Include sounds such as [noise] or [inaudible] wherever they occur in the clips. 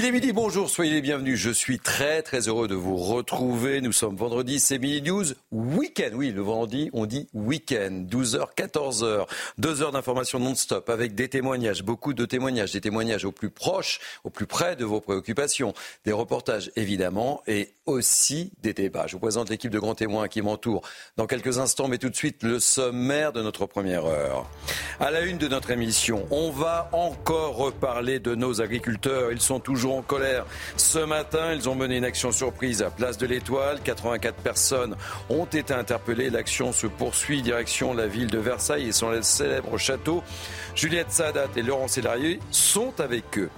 Il est midi, bonjour, soyez les bienvenus. Je suis très très heureux de vous retrouver. Nous sommes vendredi, c'est Mini News Week-end. Oui, le vendredi, on dit week-end. 12h, 14h. Deux heures d'information non-stop avec des témoignages, beaucoup de témoignages, des témoignages au plus proche, au plus près de vos préoccupations. Des reportages évidemment et aussi des débats. Je vous présente l'équipe de grands témoins qui m'entoure dans quelques instants, mais tout de suite le sommaire de notre première heure. À la une de notre émission, on va encore reparler de nos agriculteurs. Ils sont toujours en colère. Ce matin, ils ont mené une action surprise à Place de l'Étoile. 84 personnes ont été interpellées. L'action se poursuit direction la ville de Versailles et son célèbre château. Juliette Sadat et Laurent Sélarié sont avec eux.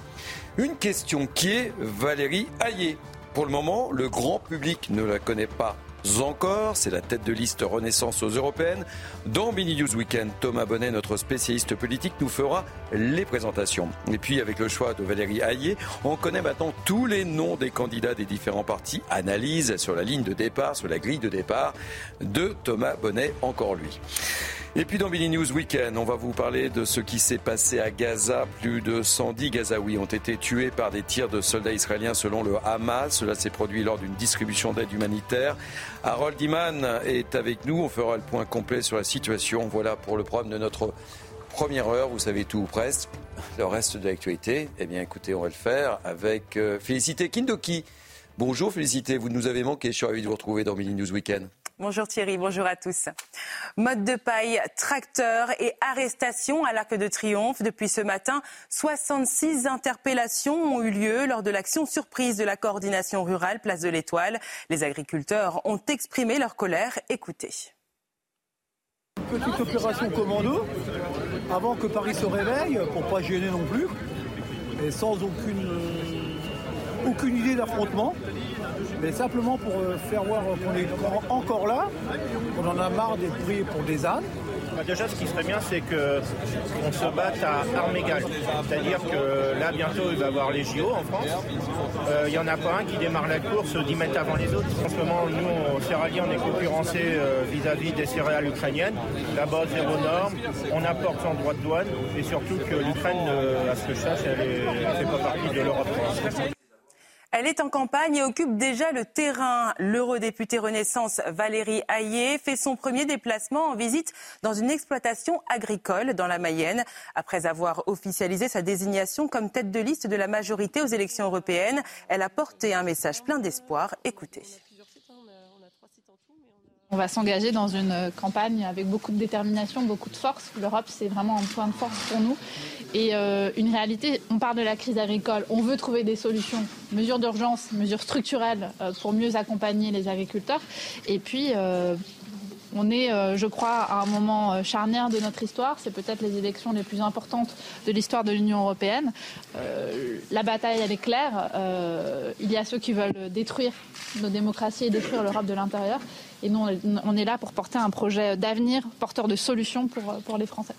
Une question qui est Valérie Hayé. Pour le moment, le grand public ne la connaît pas encore. C'est la tête de liste Renaissance aux Européennes. Dans Mini News Weekend, Thomas Bonnet, notre spécialiste politique, nous fera les présentations. Et puis, avec le choix de Valérie Hayé, on connaît maintenant tous les noms des candidats des différents partis. Analyse sur la ligne de départ, sur la grille de départ de Thomas Bonnet, encore lui. Et puis dans Billy News Weekend, on va vous parler de ce qui s'est passé à Gaza. Plus de 110 Gazaouis ont été tués par des tirs de soldats israéliens selon le Hamas. Cela s'est produit lors d'une distribution d'aide humanitaire. Harold Iman est avec nous. On fera le point complet sur la situation. Voilà pour le programme de notre première heure. Vous savez tout ou presque. Le reste de l'actualité, eh bien écoutez, on va le faire avec euh, Félicité Kindoki. Bonjour Félicité, vous nous avez manqué. Je suis ravi de vous retrouver dans Billy News Weekend. Bonjour Thierry, bonjour à tous. Mode de paille, tracteur et arrestation à l'Arc de Triomphe. Depuis ce matin, 66 interpellations ont eu lieu lors de l'action surprise de la coordination rurale Place de l'Étoile. Les agriculteurs ont exprimé leur colère. Écoutez. Petite opération commando avant que Paris se réveille pour pas gêner non plus et sans aucune, aucune idée d'affrontement mais simplement pour euh, faire voir qu'on est encore là, qu'on en a marre d'être pris pour des ânes. Bah, déjà, ce qui serait bien, c'est qu'on se batte à armes égales. C'est-à-dire que là, bientôt, il va y avoir les JO en France. Euh, il n'y en a pas un qui démarre la course 10 mètres avant les autres. En ce moment, nous, au Sierra on est concurrencé euh, vis-à-vis des céréales ukrainiennes. Là-bas, zéro norme. On apporte sans droit de douane. Et surtout que l'Ukraine, à ce que je sache, elle ne fait pas partie de l'Europe. Elle est en campagne et occupe déjà le terrain. L'eurodéputée Renaissance Valérie Hayé fait son premier déplacement en visite dans une exploitation agricole dans la Mayenne. Après avoir officialisé sa désignation comme tête de liste de la majorité aux élections européennes, elle a porté un message plein d'espoir. Écoutez. On va s'engager dans une campagne avec beaucoup de détermination, beaucoup de force. L'Europe, c'est vraiment un point de force pour nous. Et euh, une réalité, on parle de la crise agricole, on veut trouver des solutions, mesures d'urgence, mesures structurelles euh, pour mieux accompagner les agriculteurs. Et puis, euh, on est, je crois, à un moment charnière de notre histoire. C'est peut-être les élections les plus importantes de l'histoire de l'Union européenne. la bataille, elle est claire. il y a ceux qui veulent détruire nos démocraties et détruire l'Europe de l'intérieur. Et nous, on est là pour porter un projet d'avenir, porteur de solutions pour, pour les Français.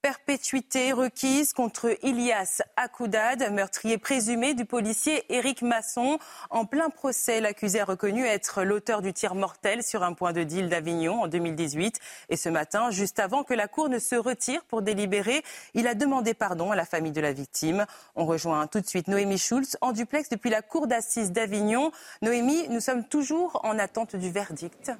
Perpétuité requise contre Ilias Akoudad, meurtrier présumé du policier Éric Masson. En plein procès, l'accusé a reconnu être l'auteur du tir mortel sur un point de deal d'Avignon en 2018. Et ce matin, juste avant que la Cour ne se retire pour délibérer, il a demandé pardon à la famille de la victime. On rejoint tout de suite Noémie Schulz en duplex depuis la Cour d'assises d'Avignon. Noémie, nous sommes toujours en attente du verdict.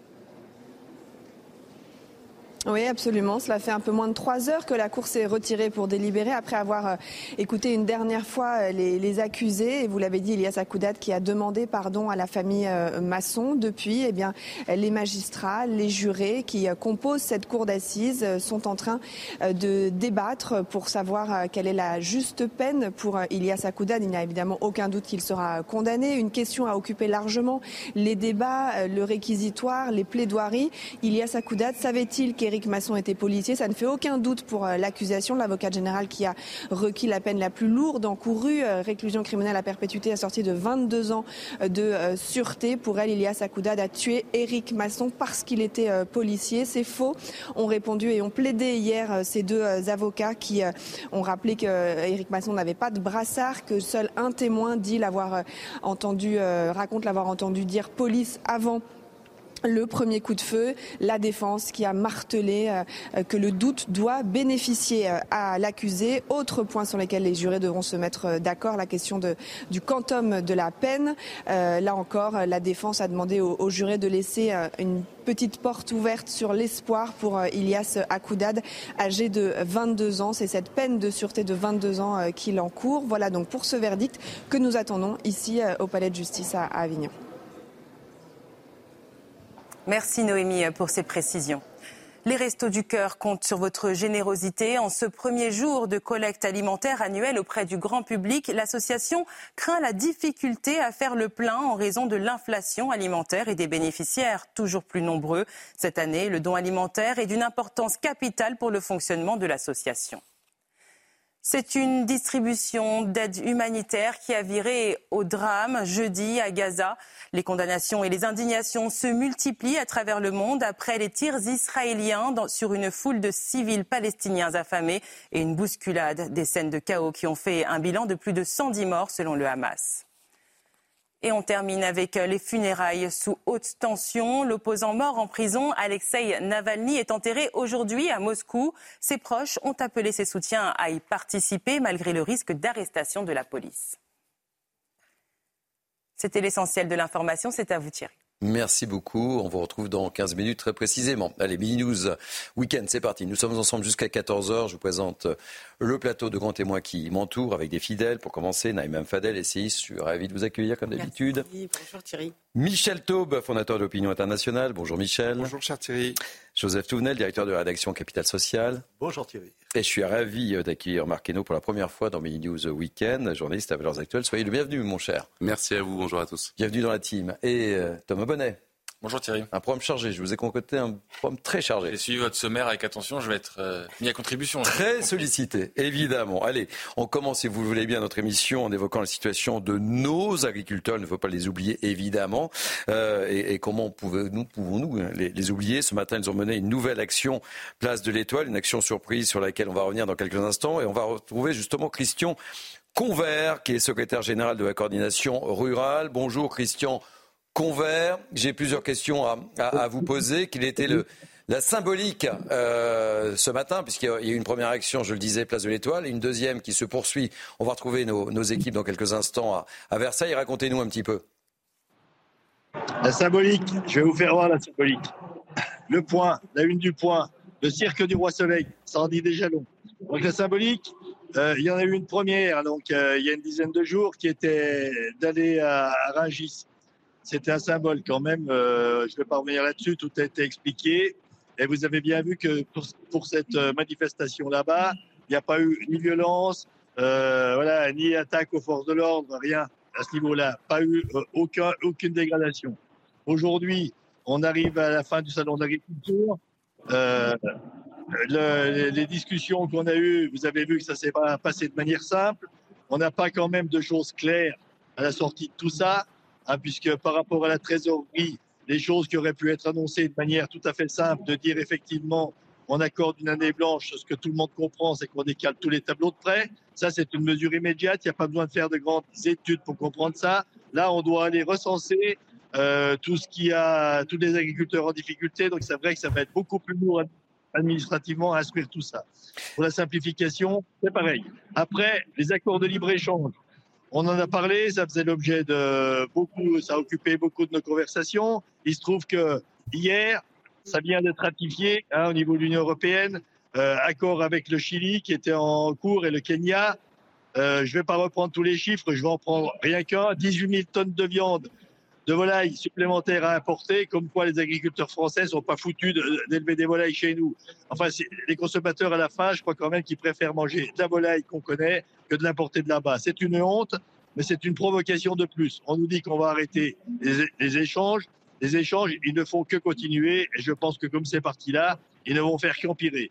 Oui, absolument. Cela fait un peu moins de trois heures que la Cour s'est retirée pour délibérer après avoir euh, écouté une dernière fois euh, les, accusés. Et vous l'avez dit, Elias Akoudat qui a demandé pardon à la famille euh, Masson. Depuis, eh bien, les magistrats, les jurés qui composent cette Cour d'assises sont en train de débattre pour savoir quelle est la juste peine pour Elias Akoudat. Il n'y a évidemment aucun doute qu'il sera condamné. Une question a occupé largement les débats, le réquisitoire, les plaidoiries. Elias Akoudat savait-il qu'il qu'Éric Masson était policier. Ça ne fait aucun doute pour l'accusation. L'avocat général qui a requis la peine la plus lourde encourue, réclusion criminelle à perpétuité assortie de 22 ans de sûreté. Pour elle, Ilias Akoudad a tué Éric Masson parce qu'il était policier. C'est faux, ont répondu et ont plaidé hier ces deux avocats qui ont rappelé qu'Éric Masson n'avait pas de brassard, que seul un témoin dit l'avoir entendu, raconte l'avoir entendu dire police avant le premier coup de feu, la défense qui a martelé euh, que le doute doit bénéficier euh, à l'accusé. Autre point sur lequel les jurés devront se mettre euh, d'accord, la question du quantum de la peine. là encore, la défense a demandé aux, jurés de laisser une petite porte ouverte sur l'espoir pour Ilias Akoudad, âgé de 22 ans. C'est cette peine de sûreté de 22 ans qu'il encourt. Voilà donc pour ce verdict que nous attendons ici au Palais de justice à Avignon. Merci Noémie pour ces précisions. Les Restos du Cœur comptent sur votre générosité. En ce premier jour de collecte alimentaire annuelle auprès du grand public, l'association craint la difficulté à faire le plein en raison de l'inflation alimentaire et des bénéficiaires toujours plus nombreux. Cette année, le don alimentaire est d'une importance capitale pour le fonctionnement de l'association. C'est une distribution d'aide humanitaire qui a viré au drame jeudi à Gaza. Les condamnations et les indignations se multiplient à travers le monde après les tirs israéliens sur une foule de civils palestiniens affamés et une bousculade des scènes de chaos qui ont fait un bilan de plus de 110 morts selon le Hamas. Et on termine avec les funérailles sous haute tension. L'opposant mort en prison, Alexei Navalny, est enterré aujourd'hui à Moscou. Ses proches ont appelé ses soutiens à y participer malgré le risque d'arrestation de la police. C'était l'essentiel de l'information. C'est à vous Thierry. Merci beaucoup. On vous retrouve dans 15 minutes très précisément. Allez, Mini News Week-end, c'est parti. Nous sommes ensemble jusqu'à 14h. Je vous présente le plateau de grands témoins qui m'entourent avec des fidèles. Pour commencer, Naïm Fadel, essayiste. Je suis ravi de vous accueillir comme d'habitude. Bonjour Thierry. Michel Taube, fondateur d'Opinion Internationale. Bonjour Michel. Bonjour cher Thierry. Joseph Touvenel, directeur de la rédaction Capital Social. Bonjour Thierry. Et je suis ravi d'accueillir Marc Hainaut pour la première fois dans Mini News Weekend, journaliste à Valeurs Actuelles. Soyez le bienvenu, mon cher. Merci à vous, bonjour à tous. Bienvenue dans la team. Et euh, Thomas Bonnet. Bonjour Thierry. Un programme chargé. Je vous ai concocté un programme très chargé. J'ai suivi votre sommaire avec attention. Je vais être euh, mis à contribution. Très sollicité, évidemment. Allez, on commence, si vous le voulez bien, notre émission en évoquant la situation de nos agriculteurs. Il ne faut pas les oublier, évidemment. Euh, et, comment pouvons-nous pouvons les, les, oublier? Ce matin, ils ont mené une nouvelle action Place de l'Étoile, une action surprise sur laquelle on va revenir dans quelques instants. Et on va retrouver justement Christian Convert, qui est secrétaire général de la coordination rurale. Bonjour Christian. Convert. J'ai plusieurs questions à, vous poser. Quelle était le, la symbolique euh, ce matin, puisqu'il y a eu une première action, je le disais, place de l'Étoile, et une deuxième qui se poursuit. On va retrouver nos, équipes dans quelques instants à, Versailles. Racontez-nous un petit peu. La symbolique, je vais vous faire voir la symbolique. Le point, la une du point, le cirque du roi Soleil, ça en dit déjà long. Donc la symbolique, euh, il y en a eu une première, donc euh, il y a une dizaine de jours, qui était d'aller à, à c'était un symbole quand même. Euh, je ne vais pas revenir là-dessus, tout a été expliqué. Et vous avez bien vu que pour, cette euh, manifestation là-bas, il n'y a pas eu ni violence, euh, voilà, ni attaque aux forces de l'ordre, rien à ce niveau-là. Pas eu aucun, aucune dégradation. Aujourd'hui, on arrive à la fin du salon d'agriculture. les discussions qu'on a eues, vous avez vu que ça s'est pas passé de manière simple. On n'a pas quand même de choses claires à la sortie de tout ça. Hein, puisque par rapport à la trésorerie, les choses qui auraient pu être annoncées de manière tout à fait simple, de dire effectivement on accorde une année blanche, ce que tout le monde comprend, c'est qu'on décale tous les tableaux de prêt. Ça, c'est une mesure immédiate. Il n'y a pas besoin de faire de grandes études pour comprendre ça. Là, on doit aller recenser euh, tout ce qui a, tous les agriculteurs en difficulté. Donc, c'est vrai que ça va être beaucoup plus lourd administrativement à instruire tout ça. Pour la simplification, c'est pareil. Après, les accords de libre-échange. On en a parlé, ça faisait l'objet de beaucoup, ça a occupé beaucoup de nos conversations. Il se trouve que hier, ça vient d'être ratifié hein, au niveau de l'Union européenne, euh, accord avec le Chili qui était en cours et le Kenya. Euh, je ne vais pas reprendre tous les chiffres, je vais en prendre rien qu'un. 18 000 tonnes de viande de volailles supplémentaires à importer, comme quoi les agriculteurs français sont pas foutus d'élever des volailles chez nous. Enfin, les consommateurs à la fin, je crois quand même qu'ils préfèrent manger de la volaille qu'on connaît que de l'importer de là-bas. C'est une honte, mais c'est une provocation de plus. On nous dit qu'on va arrêter les, échanges. Les échanges, ils ne font que continuer. Et je pense que comme c'est parti là, ils ne vont faire qu'empirer.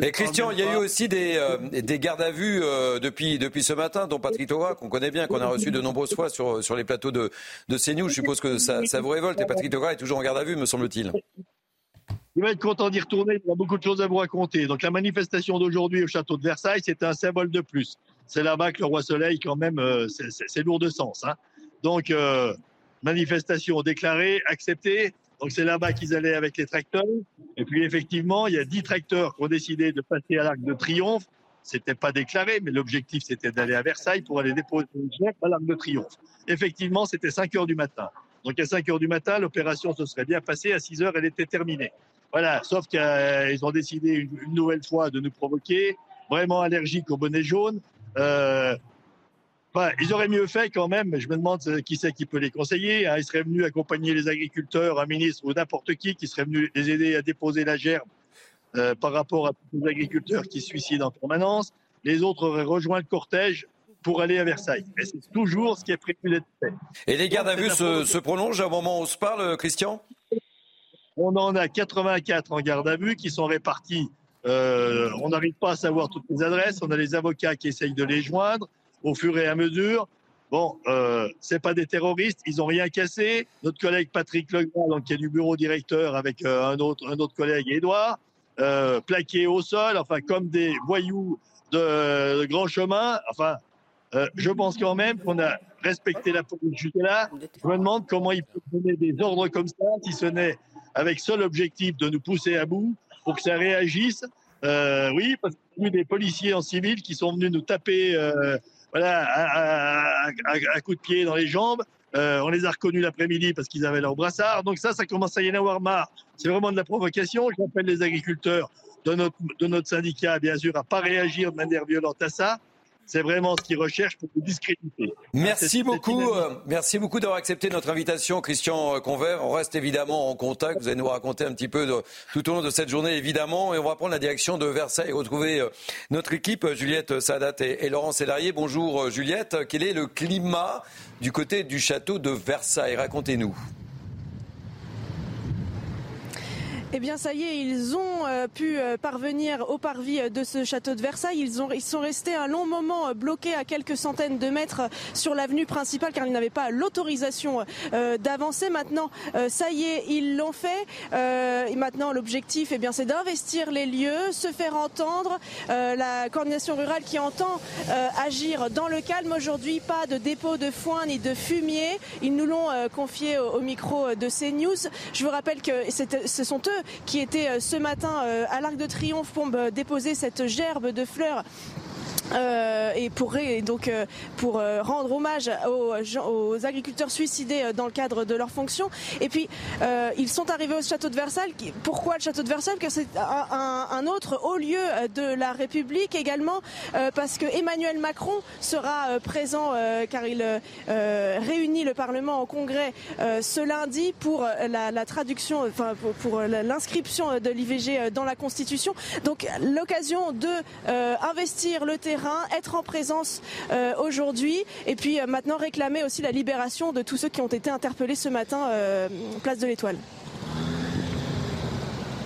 Et Christian, il y a eu aussi des, euh, des gardes à vue euh, depuis, depuis ce matin, dont Patrick Toga, qu'on connaît bien, qu'on a reçu de nombreuses fois sur, sur les plateaux de, de CNews. Je suppose que ça, ça vous révolte. Et Patrick Toga est toujours en garde à vue, me semble-t-il. Il va être content d'y retourner, il a beaucoup de choses à vous raconter. Donc la manifestation d'aujourd'hui au château de Versailles, c'est un symbole de plus. C'est là-bas que le roi Soleil, quand même, euh, c'est lourd de sens. Hein. Donc, manifestation déclarée, acceptée. Donc c'est là-bas qu'ils allaient avec les tracteurs. Et puis effectivement, il y a dix tracteurs qui ont décidé de passer à l'Arc de Triomphe. C'était pas déclaré, mais l'objectif c'était d'aller à Versailles pour aller déposer une gerbe à l'Arc de Triomphe. Effectivement, c'était 5 heures du matin. Donc à 5 heures du matin, l'opération se serait bien passée. À 6 heures, elle était terminée. Voilà, sauf qu'ils ont décidé une, nouvelle fois de nous provoquer, vraiment allergiques au bonnet jaune. Euh, ils auraient mieux fait quand même, mais je me demande qui c'est qui peut les conseiller. Hein. Ils seraient venus accompagner les agriculteurs, un ministre ou n'importe qui, qui serait venu les aider à déposer la gerbe euh, par rapport à tous les agriculteurs qui se suicident en permanence. Les autres auraient rejoint le cortège pour aller à Versailles. Et c'est toujours ce qui est prévu d'être fait. Et les gardes à vue se, se prolongent au moment où on se parle, Christian? On en a 84 en garde à vue qui sont répartis. Euh, on n'arrive pas à savoir toutes les adresses. On a les avocats qui essayent de les joindre au fur et à mesure. Bon, euh, c'est pas des terroristes, ils ont rien cassé. Notre collègue Patrick Legras, qui est du bureau directeur avec euh, un autre un autre collègue Édouard, euh, plaqué au sol, enfin comme des voyous de, grand chemin. Enfin, euh, je pense quand même qu'on a respecté la police jusque là. Je me demande comment ils peuvent donner des ordres comme ça, si ce n'est avec seul objectif de nous pousser à bout pour que ça réagisse. Euh, oui, parce qu'il y a eu des policiers en civil qui sont venus nous taper voilà, à, coup de pied dans les jambes. Euh, on les a reconnus l'après-midi parce qu'ils avaient leur brassard. Donc ça, ça commence à y en avoir marre. C'est vraiment de la provocation. J'appelle les agriculteurs de notre, syndicat, bien sûr, à pas réagir de manière violente à ça c'est vraiment ce qu'ils recherchent pour vous discréditer. Merci beaucoup, euh, merci beaucoup d'avoir accepté notre invitation, Christian Convert. On reste évidemment en contact. Vous allez nous raconter un petit peu de, tout au long de cette journée, évidemment, et on va prendre la direction de Versailles et retrouver euh, notre équipe, Juliette Sadat et, et Laurent Sélarié. Bonjour, euh, Juliette. Quel est le climat du côté du château de Versailles? Racontez-nous. Eh bien, ça y est, ils ont euh, pu euh, parvenir au parvis de ce château de Versailles. Ils, ont, ils sont restés un long moment euh, bloqués à quelques centaines de mètres sur l'avenue principale car ils n'avaient pas l'autorisation d'avancer. Maintenant, ça y est, ils l'ont fait. et maintenant, l'objectif, eh bien, c'est d'investir les lieux, se faire entendre. la coordination rurale qui entend agir dans le calme aujourd'hui, pas de dépôt de foin ni de fumier. Ils nous l'ont confié au, au, micro de CNews. Je vous rappelle que ce sont eux qui étaient euh, ce matin euh, à l'Arc de Triomphe pour déposer cette gerbe de fleurs. euh, et pour donc euh, pour euh, rendre hommage aux, agriculteurs suicidés dans le cadre de leur fonction. Et puis ils sont arrivés au château de Versailles. Pourquoi le château de Versailles? Car c'est un, autre haut lieu de la République également parce que Emmanuel Macron sera présent car il réunit le Parlement en congrès ce lundi pour la, traduction, enfin pour l'inscription de l'IVG dans la Constitution. Donc l'occasion de investir le terrain être en présence euh, aujourd'hui et puis euh, maintenant réclamer aussi la libération de tous ceux qui ont été interpellés ce matin euh, place de l'Étoile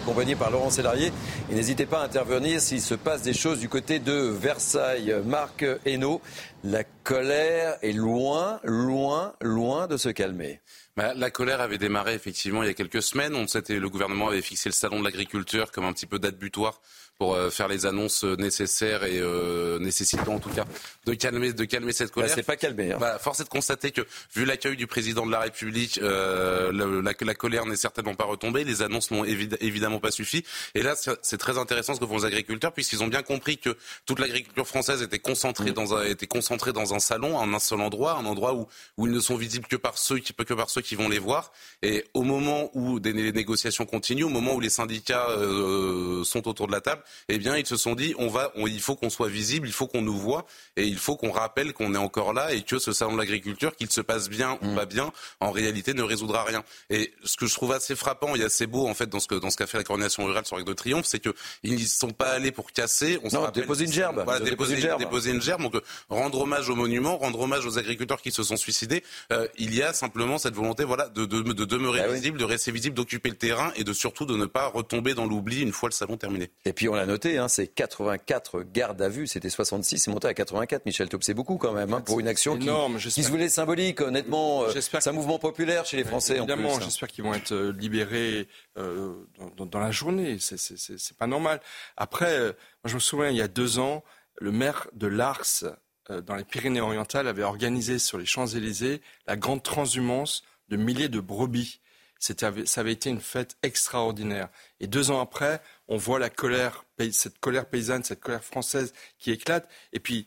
accompagné par Laurent Sélarié. Et n'hésitez pas à intervenir s'il se passe des choses du côté de Versailles. Marc Hainaut, la colère est loin, loin, loin de se calmer. Bah, la colère avait démarré effectivement il y a quelques semaines. On, le gouvernement avait fixé le salon de l'agriculture comme un petit peu date butoir pour euh, faire les annonces euh, nécessaires et euh, nécessitant en tout cas de calmer, de calmer cette colère. Bah, c'est pas calmé. Hein. Bah, force est de constater que vu l'accueil du président de la République, euh, la, la, colère n'est certainement pas retombée. Les annonces n'ont évidemment pas suffi. Et là, c'est très intéressant ce que font les agriculteurs puisqu'ils ont bien compris que toute l'agriculture française était concentrée, mm. dans un, était concentrée dans un salon, en un seul endroit, un endroit où, où ils ne sont visibles que par ceux qui, que par ceux qui vont les voir. Et au moment où des négociations continuent, au moment où les syndicats euh, sont autour de la table, eh bien, ils se sont dit, on va, il faut qu'on soit visible, il faut qu'on nous voit, et il faut qu'on rappelle qu'on est encore là et que ce salon de l'agriculture, qu'il se passe bien ou mm. pas bien, en réalité ne résoudra rien. Et ce que je trouve assez frappant et assez beau, en fait, dans ce, que, dans ce qu'a fait la coordination rurale sur Arc de Triomphe, c'est qu'ils ne sont pas allés pour casser. On non, déposer une gerbe. Voilà, déposer, une gerbe. déposer une gerbe. Donc, euh, rendre hommage au monument, rendre hommage aux agriculteurs qui se sont suicidés. Euh, il y a simplement cette volonté, voilà, de, de, de demeurer ah visible, de rester visible, d'occuper le terrain et de surtout de ne pas retomber dans l'oubli une fois le salon terminé. Et puis, on l'a noté, hein, c'est 84 gardes à vue. C'était 66, c'est monté à 84. Michel Taub, c'est beaucoup quand même, hein, pour une action qui, qui, se voulait symbolique. Honnêtement, euh, c'est un mouvement populaire chez les Français. Évidemment, j'espère qu'ils vont être euh, libérés euh, dans, la journée. C'est pas normal. Après, moi, je me souviens, il y a deux ans, le maire de Lars, dans les Pyrénées-Orientales, avait organisé sur les Champs-Élysées la grande transhumance de milliers de brebis. Ça avait été une fête extraordinaire. Et deux ans après, on voit la colère, cette colère paysanne, cette colère française qui éclate. Et puis,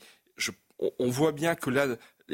on voit bien que là,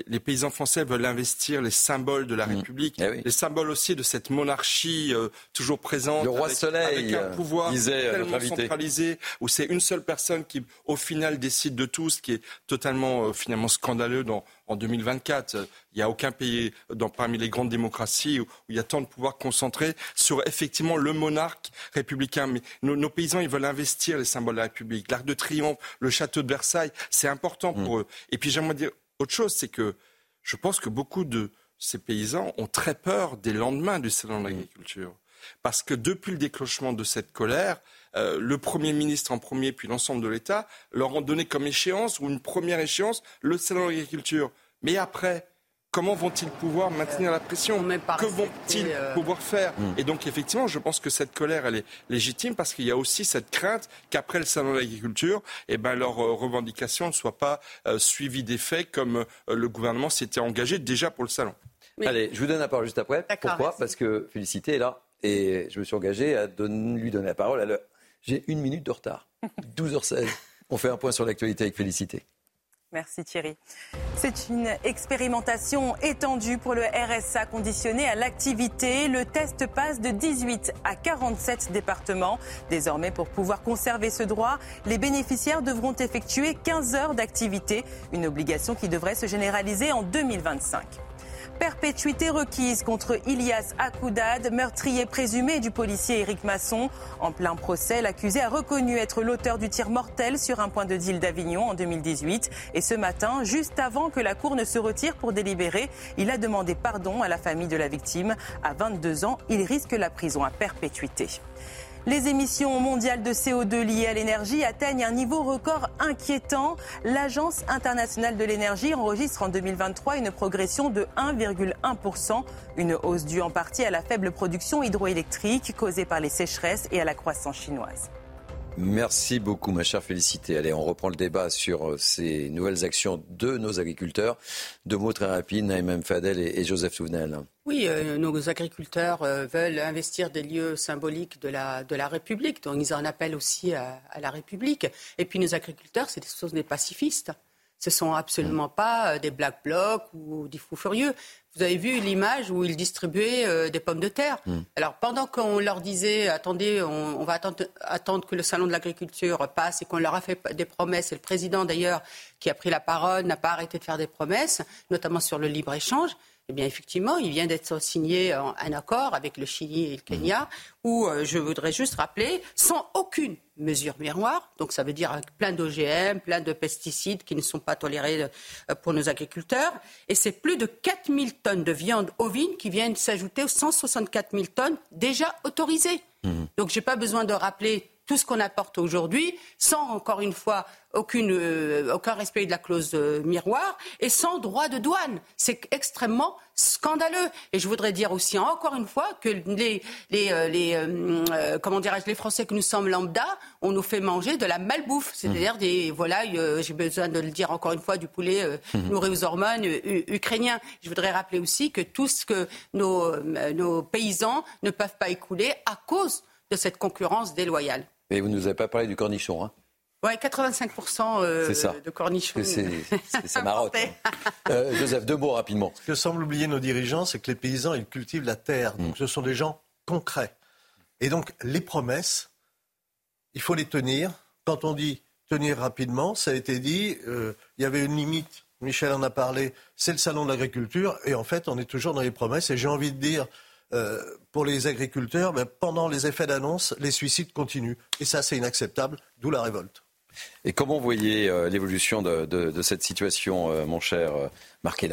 les paysans français veulent investir les symboles de la mmh. République, eh les symboles aussi de cette monarchie euh, toujours présente, le roi avec, soleil, avec un pouvoir tellement centralisé, où c'est une seule personne qui, au final, décide de tout, ce qui est totalement euh, finalement scandaleux dans, en 2024. Il n'y a aucun pays dans, parmi les grandes démocraties où, il y a tant de pouvoir concentré sur effectivement le monarque républicain. Mais nos, paysans, ils veulent investir les symboles de la République. L'Arc de Triomphe, le château de Versailles, c'est important pour mmh. eux. Et puis j'aimerais dire autre chose, c'est que je pense que beaucoup de ces paysans ont très peur des lendemains du salon de l'agriculture. Parce que depuis le déclenchement de cette colère, euh, le Premier ministre en premier, puis l'ensemble de l'État, leur ont donné comme échéance, ou une première échéance, le salon de l'agriculture. Mais après, comment vont-ils pouvoir maintenir la pression Que vont-ils euh, pouvoir faire hmm. Et donc, effectivement, je pense que cette colère, elle est légitime parce qu'il y a aussi cette crainte qu'après le salon de l'agriculture, eh ben, leurs euh, revendications ne soient pas euh, suivies des faits comme le gouvernement s'était engagé déjà pour le salon. Allez, je vous donne la parole juste après. Pourquoi Parce que Félicité est là et je me suis engagé à lui donner la parole à. J'ai une minute de retard. [laughs] 12h16. On fait un point sur l'actualité avec Félicité. Merci Thierry. C'est une expérimentation étendue pour le RSA conditionné à l'activité. Le test passe de 18 à 47 départements. Désormais, pour pouvoir conserver ce droit, les bénéficiaires devront effectuer 15 heures d'activité, une obligation qui devrait se généraliser en 2025 perpétuité requise contre Ilias Akoudad, meurtrier présumé du policier Éric Masson. En plein procès, l'accusé a reconnu être l'auteur du tir mortel sur un point de deal d'Avignon en 2018. Et ce matin, juste avant que la Cour ne se retire pour délibérer, il a demandé pardon à la famille de la victime. À 22 ans, il risque la prison à perpétuité. Les émissions mondiales de CO2 liées à l'énergie atteignent un niveau record inquiétant. L'Agence internationale de l'énergie enregistre en 2023 une progression de 1,1%, une hausse due en partie à la faible production hydroélectrique causée par les sécheresses et à la croissance chinoise. Merci beaucoup, ma chère Félicité. Allez, on reprend le débat sur euh, ces nouvelles actions de nos agriculteurs. Deux mots très rapides, Naïm Fadel et, Joseph Souvenel. Oui, euh, nos agriculteurs euh, veulent investir des lieux symboliques de la, de la République, donc ils en appellent aussi à, à la République. Et puis nos agriculteurs, c'est des, des pacifistes. Ce sont absolument pas des black blocs ou des fous furieux. Vous avez vu l'image où ils distribuaient euh, des pommes de terre. Hmm. Alors pendant qu'on leur disait attendez, on, va attendre, attendre, que le salon de l'agriculture passe et qu'on leur a fait des promesses, et le président d'ailleurs qui a pris la parole n'a pas arrêté de faire des promesses, notamment sur le libre échange. Eh bien, effectivement, il vient d'être signé un accord avec le Chili et le Kenya, où euh, je voudrais juste rappeler, sans aucune mesure miroir, donc ça veut dire plein d'OGM, plein de pesticides qui ne sont pas tolérés euh, pour nos agriculteurs, et c'est plus de 4000 tonnes de viande ovine qui viennent s'ajouter aux 164 000 tonnes déjà autorisées. Mmh. Donc, je n'ai pas besoin de rappeler tout ce qu'on apporte aujourd'hui, sans encore une fois aucune, euh, aucun respect de la clause de miroir et sans droit de douane. C'est extrêmement scandaleux. Et je voudrais dire aussi encore une fois que les, les, euh, les euh, comment dirais-je, les Français que nous sommes lambda, on nous fait manger de la malbouffe, c'est-à-dire des voilà, j'ai besoin de le dire encore une fois, du poulet mmh. nourri aux hormones ukrainiens. Je voudrais rappeler aussi que tout ce que nos, nos paysans ne peuvent pas écouler à cause de cette concurrence déloyale. Mais vous ne nous avez pas parlé du cornichon, hein oui, 85% de cornichons. C'est [laughs] marotte. Hein. Euh, Joseph, deux mots rapidement. Ce que semblent oublier nos dirigeants, c'est que les paysans, ils cultivent la terre. Donc mm. ce sont des gens concrets. Et donc les promesses, il faut les tenir. quand on dit tenir rapidement, ça a été dit, euh, il y avait une limite. Michel en a parlé, c'est le salon de l'agriculture, et en fait, on est toujours dans les promesses. Et j'ai envie de dire, euh, pour les agriculteurs, ben, pendant les effets d'annonce, les suicides continuent. Et ça, c'est inacceptable, d'où la révolte. Et comment voyez euh, l'évolution de, cette situation, mon cher Marc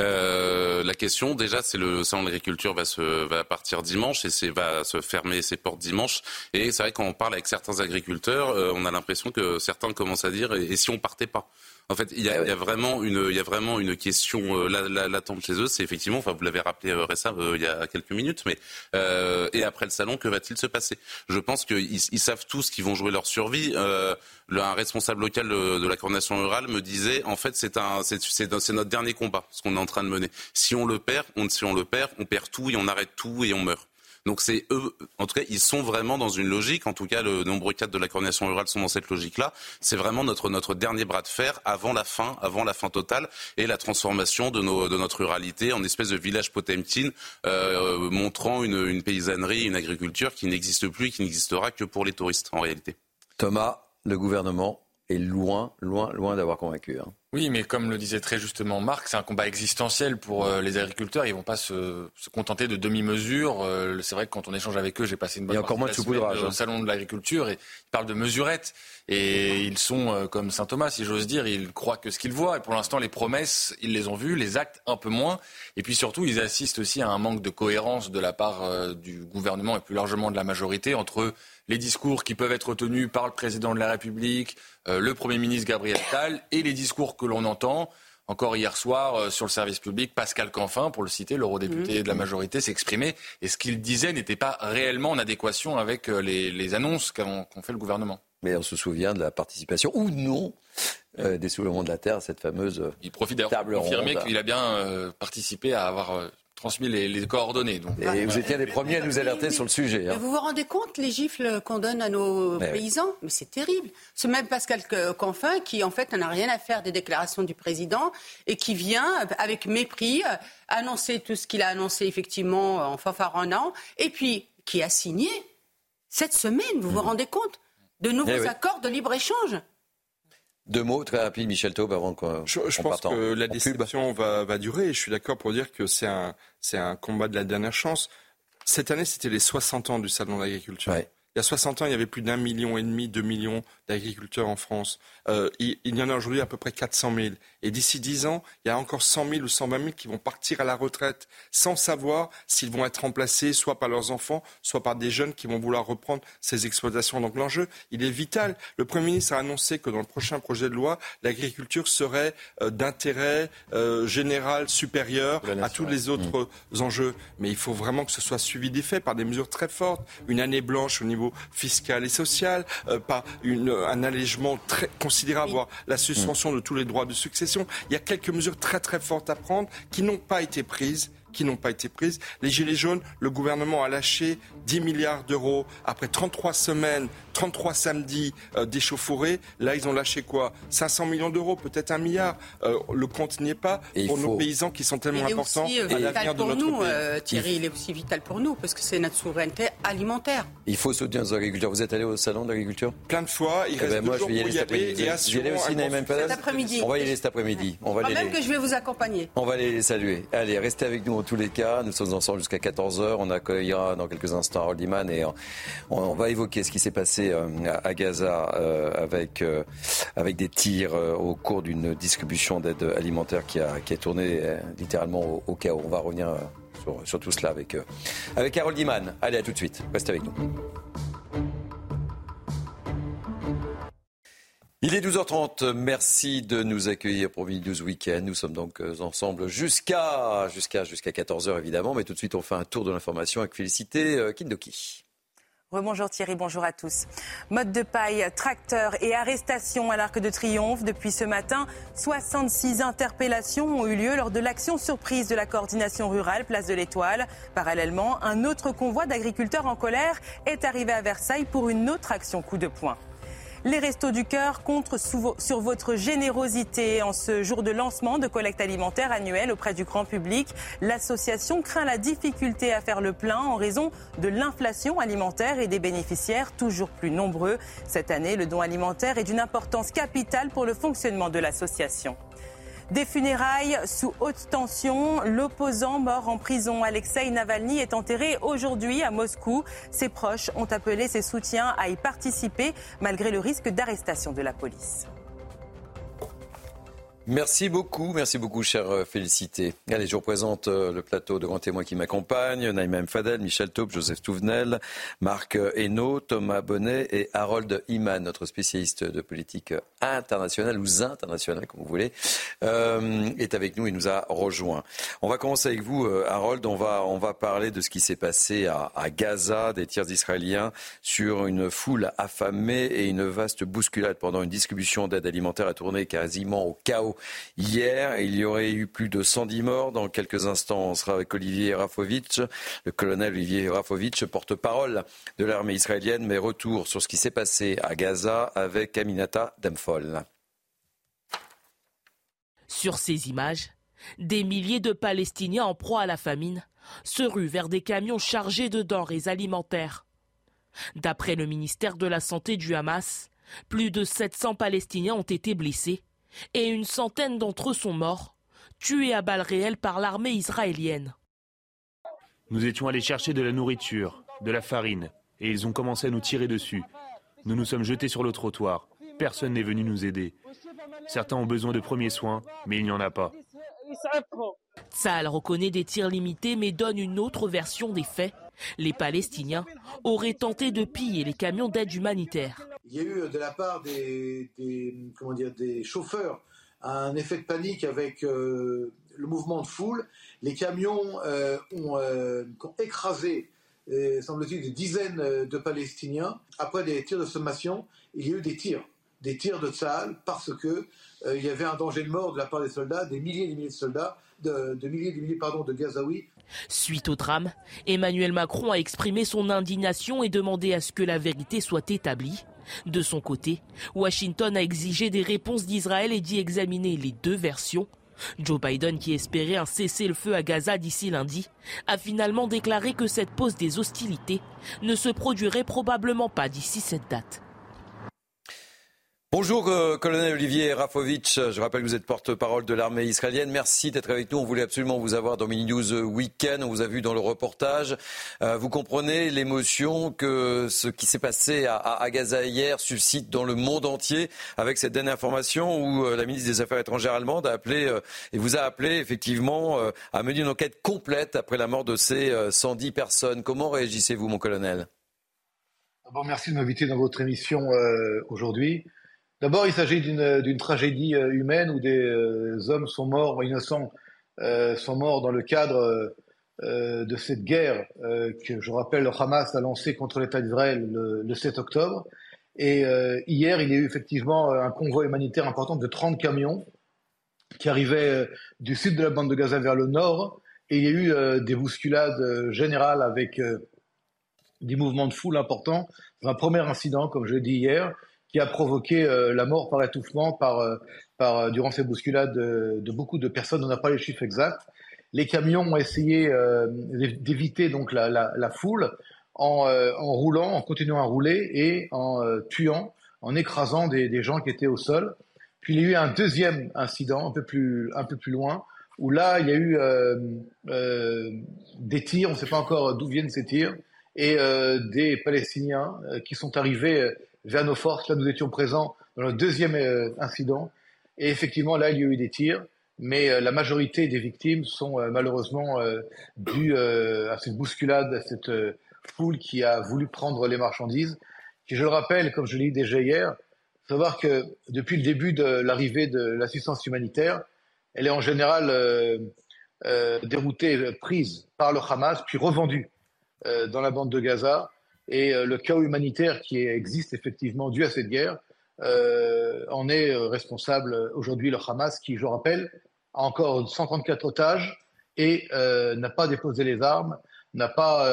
euh, la question, déjà, c'est le salon de l'agriculture va se va partir dimanche et va se fermer ses portes dimanche. Et c'est vrai quand on parle avec certains agriculteurs, euh, on a l'impression que certains commencent à dire et si on partait pas? En fait, il y, a, il y a, vraiment une, il y a vraiment une question euh, latente chez eux. C'est effectivement, enfin, vous l'avez rappelé euh, récemment, euh, il y a quelques minutes, mais euh, et après le salon, que va-t-il se passer? Je pense qu'ils ils savent tous qu'ils vont jouer leur survie. Euh, un responsable local de, de, la coordination rurale me disait, en fait, c'est un, c'est notre dernier combat, ce qu'on est en train de mener. Si on le perd, on, si on le perd, on perd tout et on arrête tout et on meurt. Donc c'est eux, en tout cas, ils sont vraiment dans une logique. En tout cas, le nombreux cadres de la coordination rurale sont dans cette logique-là. C'est vraiment notre notre dernier bras de fer avant la fin, avant la fin totale et la transformation de, notre ruralité en espèce de village Potemkin, euh, montrant une, une paysannerie, une agriculture qui n'existe plus et qui n'existera que pour les touristes en réalité. Thomas, le gouvernement est loin, loin, loin d'avoir convaincu. Hein. Oui, mais comme le disait très justement Marc, c'est un combat existentiel pour euh, les agriculteurs. Ils vont pas se, contenter de demi-mesures. Euh, c'est vrai que quand on échange avec eux, j'ai passé une bonne encore moins de au hein. salon de l'agriculture et ils parlent de mesurettes. Et ils sont euh, comme saint Thomas, si j'ose dire. Ils croient que ce qu'ils voient. Et pour l'instant, les promesses, ils les ont vues, les actes un peu moins. Et puis surtout, ils assistent aussi à un manque de cohérence de la part du gouvernement et plus largement de la majorité entre les discours qui peuvent être tenus par le président de la République, le Premier ministre Gabriel Attal et les discours que l'on entend. Encore hier soir, euh, sur le service public, Pascal Canfin, pour le citer, l'eurodéputé mmh. de la majorité, s'exprimait. Et ce qu'il disait n'était pas réellement en adéquation avec euh, les, annonces qu'ont fait le gouvernement. Mais on se souvient de la participation, ou non, euh, des soulèvements de la Terre, cette fameuse Il profite d'ailleurs pour confirmer qu'il a bien participé à avoir transmis les, coordonnées. Donc. Et vous étiez les premiers à nous alerter sur le sujet. Hein. Vous vous rendez compte les gifles qu'on donne à nos paysans Mais c'est terrible. Ce même Pascal Canfin qui en fait n'a rien à faire des déclarations du président et qui vient avec mépris euh, annoncer tout ce qu'il a annoncé effectivement en fanfaronnant et puis qui a signé cette semaine, vous vous mmh. rendez compte, de nouveaux eh accords de libre-échange. Deux mots très rapides, Michel Taube, avant qu'on Je, je pense que la déception va, va, durer et je suis d'accord pour dire que c'est un, un combat de la dernière chance. Cette année, c'était les 60 ans du Salon de l'agriculture. Il y a 60 ans, il y avait plus d'un million et demi, deux millions d'agriculteurs en France. Euh, il, y en a aujourd'hui à peu près 400 000. Et d'ici 10 ans, il y a encore 100 000 ou 120 000 qui vont partir à la retraite sans savoir s'ils vont être remplacés soit par leurs enfants, soit par des jeunes qui vont vouloir reprendre ces exploitations. Donc l'enjeu, il est vital. Le Premier ministre a annoncé que dans le prochain projet de loi, l'agriculture serait euh, d'intérêt euh, général supérieur à tous les autres mmh. enjeux. Mais il faut vraiment que ce soit suivi des faits par des mesures très fortes. Une année blanche au niveau fiscal et social, euh, pas une, un allègement très considérable, voire la suspension de tous les droits de succession. Il y a quelques mesures très très fortes à prendre qui n'ont pas été prises qui n'ont pas été prises. Les Gilets jaunes, le gouvernement a lâché 10 milliards d'euros après 33 semaines 33 samedis euh, d'échauffourées. Là, ils ont lâché quoi? 500 millions d'euros, peut-être un milliard. Euh, le compte n'y est pas pour nos paysans qui sont tellement importants aussi, euh, à l'avenir de notre nous, pays. Thierry, il est aussi vital pour nous parce que c'est notre souveraineté alimentaire. Il faut soutenir nos agriculteurs. Vous êtes allé au salon de l'agriculture? Plein de fois. Il eh reste ben moi, je vais y aller cet après-midi. aussi, Cet après-midi. On va y aller cet après-midi. On va même que je vais vous accompagner. On va aller les saluer. Allez, restez avec nous en tous les cas. Nous sommes ensemble jusqu'à 14h. On accueillera dans quelques instants Harold Iman et on, va évoquer ce qui s'est passé à Gaza euh, avec, euh, avec des tirs euh, au cours d'une distribution d'aide alimentaire qui a, qui a tourné littéralement au, chaos. On va revenir sur, sur, tout cela avec, avec Harold Iman. Allez, à tout de suite. Restez avec nous. Il est 12h30. Merci de nous accueillir pour Midi 12 Week-end. Nous sommes donc ensemble jusqu'à jusqu'à jusqu'à 14h évidemment, mais tout de suite on fait un tour de l'information avec Félicité Kindoki. Rebonjour Thierry, bonjour à tous. Mode de paille, tracteur et arrestation à l'Arc de Triomphe. Depuis ce matin, 66 interpellations ont eu lieu lors de l'action surprise de la coordination rurale Place de l'Étoile. Parallèlement, un autre convoi d'agriculteurs en colère est arrivé à Versailles pour une autre action coup de poing. Les Restos du Cœur comptent sur votre générosité. En ce jour de lancement de collecte alimentaire annuelle auprès du grand public, l'association craint la difficulté à faire le plein en raison de l'inflation alimentaire et des bénéficiaires toujours plus nombreux. Cette année, le don alimentaire est d'une importance capitale pour le fonctionnement de l'association. Des funérailles sous haute tension. L'opposant mort en prison, Alexei Navalny, est enterré aujourd'hui à Moscou. Ses proches ont appelé ses soutiens à y participer malgré le risque d'arrestation de la police. Merci beaucoup, merci beaucoup, chère euh, Félicité. Allez, je représente euh, le plateau de grands témoins qui m'accompagnent. Naïma Fadel, Michel Taupe, Joseph Touvenel, Marc euh, Hainaut, Thomas Bonnet et Harold Iman, notre spécialiste de politique internationale ou internationale, comme vous voulez, est avec nous et nous a rejoint. On va commencer avec vous, Harold. On va, on va parler de ce qui s'est passé à, à Gaza, des tirs israéliens sur une foule affamée et une vaste bousculade pendant une distribution d'aide alimentaire a tourné quasiment au chaos hier. Il y aurait eu plus de 110 morts. Dans quelques instants, on sera avec Olivier Rafovitch, le colonel Olivier Rafovitch, porte-parole de l'armée israélienne. Mais retour sur ce qui s'est passé à Gaza avec Aminata Demfol. Sur ces images, des milliers de Palestiniens en proie à la famine se ruent vers des camions chargés de denrées alimentaires. D'après le ministère de la Santé du Hamas, plus de 700 Palestiniens ont été blessés et une centaine d'entre eux sont morts, tués à balles réelles par l'armée israélienne. Nous étions allés chercher de la nourriture, de la farine, et ils ont commencé à nous tirer dessus. Nous nous sommes jetés sur le trottoir. Personne n'est venu nous aider. Certains ont besoin de premiers soins, mais il n'y en a pas. Saal reconnaît des tirs limités mais donne une autre version des faits. Les Palestiniens auraient tenté de piller les camions d'aide humanitaire. Il y a eu de la part des, comment dire, des chauffeurs un effet de panique avec euh, le mouvement de foule. Les camions euh, euh, ont, écrasé, semble-t-il, des dizaines de Palestiniens. Après des tirs de sommation, il y a eu des tirs, des tirs de Tsahal parce que il y avait un danger de mort de la part des soldats, des milliers et des milliers de soldats, de, milliers et des milliers pardon, de Gazaouis. Suite au drame, Emmanuel Macron a exprimé son indignation et demandé à ce que la vérité soit établie. De son côté, Washington a exigé des réponses d'Israël et d'y examiner les deux versions. Joe Biden, qui espérait un cessez-le-feu à Gaza d'ici lundi, a finalement déclaré que cette pause des hostilités ne se produirait probablement pas d'ici cette date. Bonjour, euh, colonel Olivier Rafovitch. Je rappelle que vous êtes porte-parole de l'armée israélienne. Merci d'être avec nous. On voulait absolument vous avoir dans Mini News Weekend. On vous a vu dans le reportage. Euh, vous comprenez l'émotion que ce qui s'est passé à, Gaza hier suscite dans le monde entier avec cette dernière information où euh, la ministre des Affaires étrangères allemande a appelé et vous a appelé effectivement à mener une enquête complète après la mort de ces 110 personnes. Comment réagissez-vous, mon colonel? Bon, merci de m'inviter dans votre émission aujourd'hui. D'abord, il s'agit d'une tragédie euh, humaine où des euh, hommes sont morts, innocents, euh, sont morts dans le cadre de cette guerre que, je rappelle, le Hamas a lancée contre l'État d'Israël le, 7 octobre. Et hier, il y a eu effectivement un convoi humanitaire important de 30 camions qui arrivaient du sud de la bande de Gaza vers le nord. Et il y a eu des bousculades générales avec des mouvements de foule importants. Un premier incident, comme je l'ai dit hier, qui a provoqué euh, la mort par étouffement par, euh, par, euh, durant ces bousculades de, beaucoup de personnes. On n'a pas les chiffres exacts. Les camions ont essayé d'éviter donc la, foule en, roulant, en continuant à rouler et en tuant, en écrasant des, gens qui étaient au sol. Puis il y a eu un deuxième incident un peu plus, un peu plus loin où là il y a eu des tirs, on ne sait pas encore d'où viennent ces tirs, et des Palestiniens qui sont arrivés vers nos forces. Là, nous étions présents dans le deuxième euh, incident. Et effectivement, là, il y a eu des tirs. Mais euh, la majorité des victimes sont euh, malheureusement dues à cette bousculade, à cette foule qui a voulu prendre les marchandises. Qui, je le rappelle, comme je l'ai dit déjà hier, savoir que depuis le début de l'arrivée de l'assistance humanitaire, elle est en général déroutée, prise par le Hamas, puis revendue dans la bande de Gaza et euh, le chaos humanitaire qui existe effectivement dû à cette guerre euh, en est euh, responsable aujourd'hui le Hamas qui, je rappelle, a encore 134 otages et n'a pas déposé les armes, n'a pas,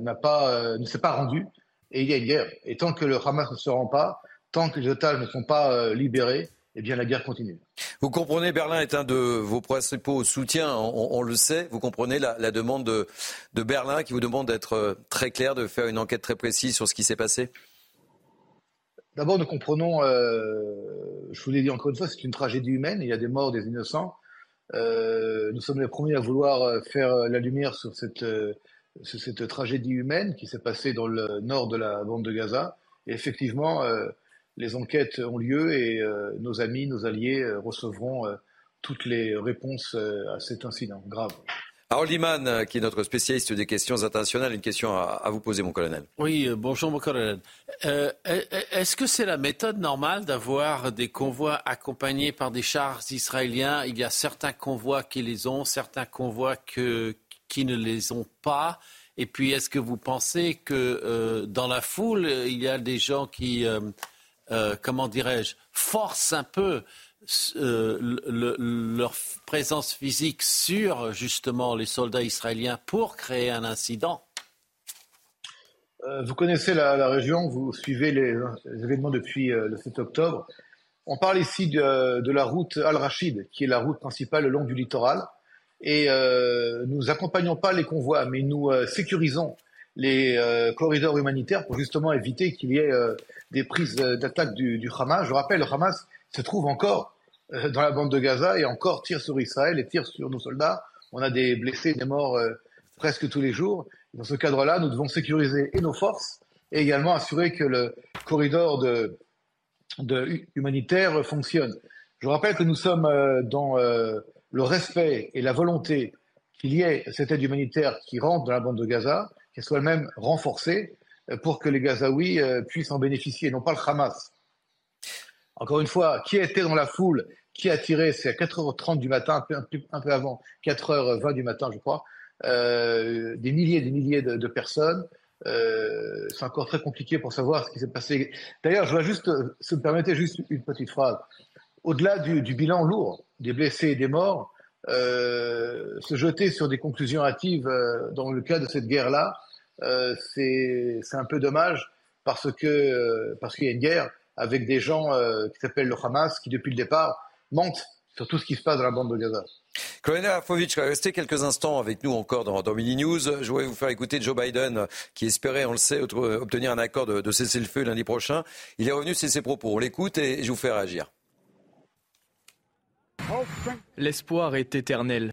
n'a pas, ne s'est pas rendu. Et il y a une guerre. Et tant que le Hamas ne se rend pas, tant que les otages ne sont pas libérés, eh bien la guerre continue. Vous comprenez, Berlin est un de vos principaux soutiens, on, le sait. Vous comprenez la, demande de, de, Berlin qui vous demande d'être très clair, de faire une enquête très précise sur ce qui s'est passé? D'abord, nous comprenons, euh, je vous l'ai dit encore une fois, c'est une tragédie humaine, il y a des morts, des innocents. Euh, nous sommes les premiers à vouloir euh, faire la lumière sur cette, cette tragédie humaine qui s'est passée dans le nord de la bande de Gaza. Et effectivement, les enquêtes ont lieu et nos amis, nos alliés recevront toutes les réponses à cet incident grave. Harold Iman, euh, qui est notre spécialiste des questions internationales, une question à, vous poser, mon colonel. Oui, euh, bonjour, mon colonel. Euh, est-ce que c'est la méthode normale d'avoir des convois accompagnés par des chars israéliens? Il y a certains convois qui les ont, certains convois qui ne les ont pas. Et puis, est-ce que vous pensez que dans la foule, il y a des gens qui, comment dirais-je, forcent un peu euh, leur présence physique sur justement les soldats israéliens pour créer un incident euh, Vous connaissez la, région, vous suivez les, événements depuis euh, le 7 octobre. On parle ici de, la route Al-Rachid, qui est la route principale le long du littoral. Et nous accompagnons pas les convois, mais nous sécurisons les corridors humanitaires pour justement éviter qu'il y ait des prises d'attaque du, Hamas. Je rappelle, le Hamas se trouve encore euh, dans la bande de Gaza et encore tire sur Israël et tire sur nos soldats. On a des blessés, des morts euh, presque tous les jours. Dans ce cadre-là, nous devons sécuriser nos forces et également assurer que le corridor de, humanitaire fonctionne. Je rappelle que nous sommes euh, dans le respect et la volonté qu'il y ait cette aide humanitaire qui rentre dans la bande de Gaza, qu'elle soit elle-même renforcée pour que les Gazaouis puissent en bénéficier, non pas le Hamas. Encore une fois, qui était dans la foule, qui a tiré, c'est à 4h30 du matin, un peu, un peu avant, 4h20 du matin, je crois, euh, des milliers et des milliers de, personnes. Euh, c'est encore très compliqué pour savoir ce qui s'est passé. D'ailleurs, je voudrais juste, si vous me permettez, juste une petite phrase. Au-delà du, bilan lourd, des blessés et des morts, euh, se jeter sur des conclusions hâtives dans le cas de cette guerre-là, c'est un peu dommage parce que parce qu'il y a une guerre avec des gens euh, qui s'appellent le Hamas, qui depuis le départ mentent sur tout ce qui se passe dans la bande de Gaza. Colonel Afovic, restez quelques instants avec nous encore dans, dans Mini News. Je voulais vous faire écouter Joe Biden, qui espérait, on le sait, obtenir un accord de, de cessez-le-feu lundi prochain. Il est revenu sur ses propos. On l'écoute et je vous fais réagir. L'espoir est éternel.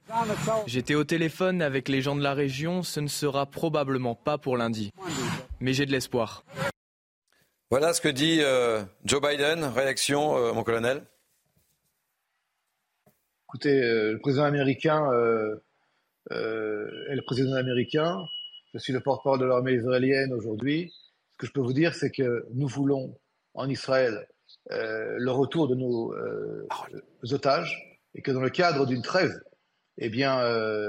J'étais au téléphone avec les gens de la région, ce ne sera probablement pas pour lundi. Mais j'ai de l'espoir. Voilà ce que dit euh, Joe Biden. Réaction, euh, mon colonel Écoutez, euh, le président américain est le président américain. Je suis le porte-parole de l'armée israélienne aujourd'hui. Ce que je peux vous dire, c'est que nous voulons en Israël le retour de nos otages et que dans le cadre d'une trêve, eh bien,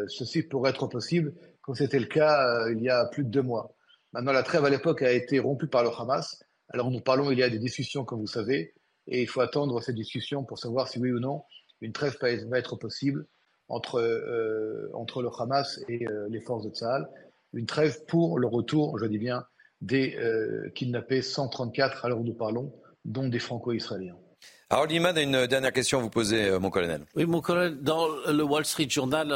ceci pourrait être possible, comme c'était le cas il y a plus de deux mois. Maintenant, la trêve à l'époque a été rompue par le Hamas. Alors nous parlons, il y a des discussions, comme vous savez, et il faut attendre ces discussions pour savoir si oui ou non une trêve va être possible entre, euh, entre le Hamas et euh, les forces de Tsahal. Une trêve pour le retour, je dis bien, des euh, kidnappés 134 à l'heure où nous parlons, dont des franco-israéliens. Alors, Liman a une dernière question à vous poser, mon colonel. Oui, mon colonel, dans le Wall Street Journal,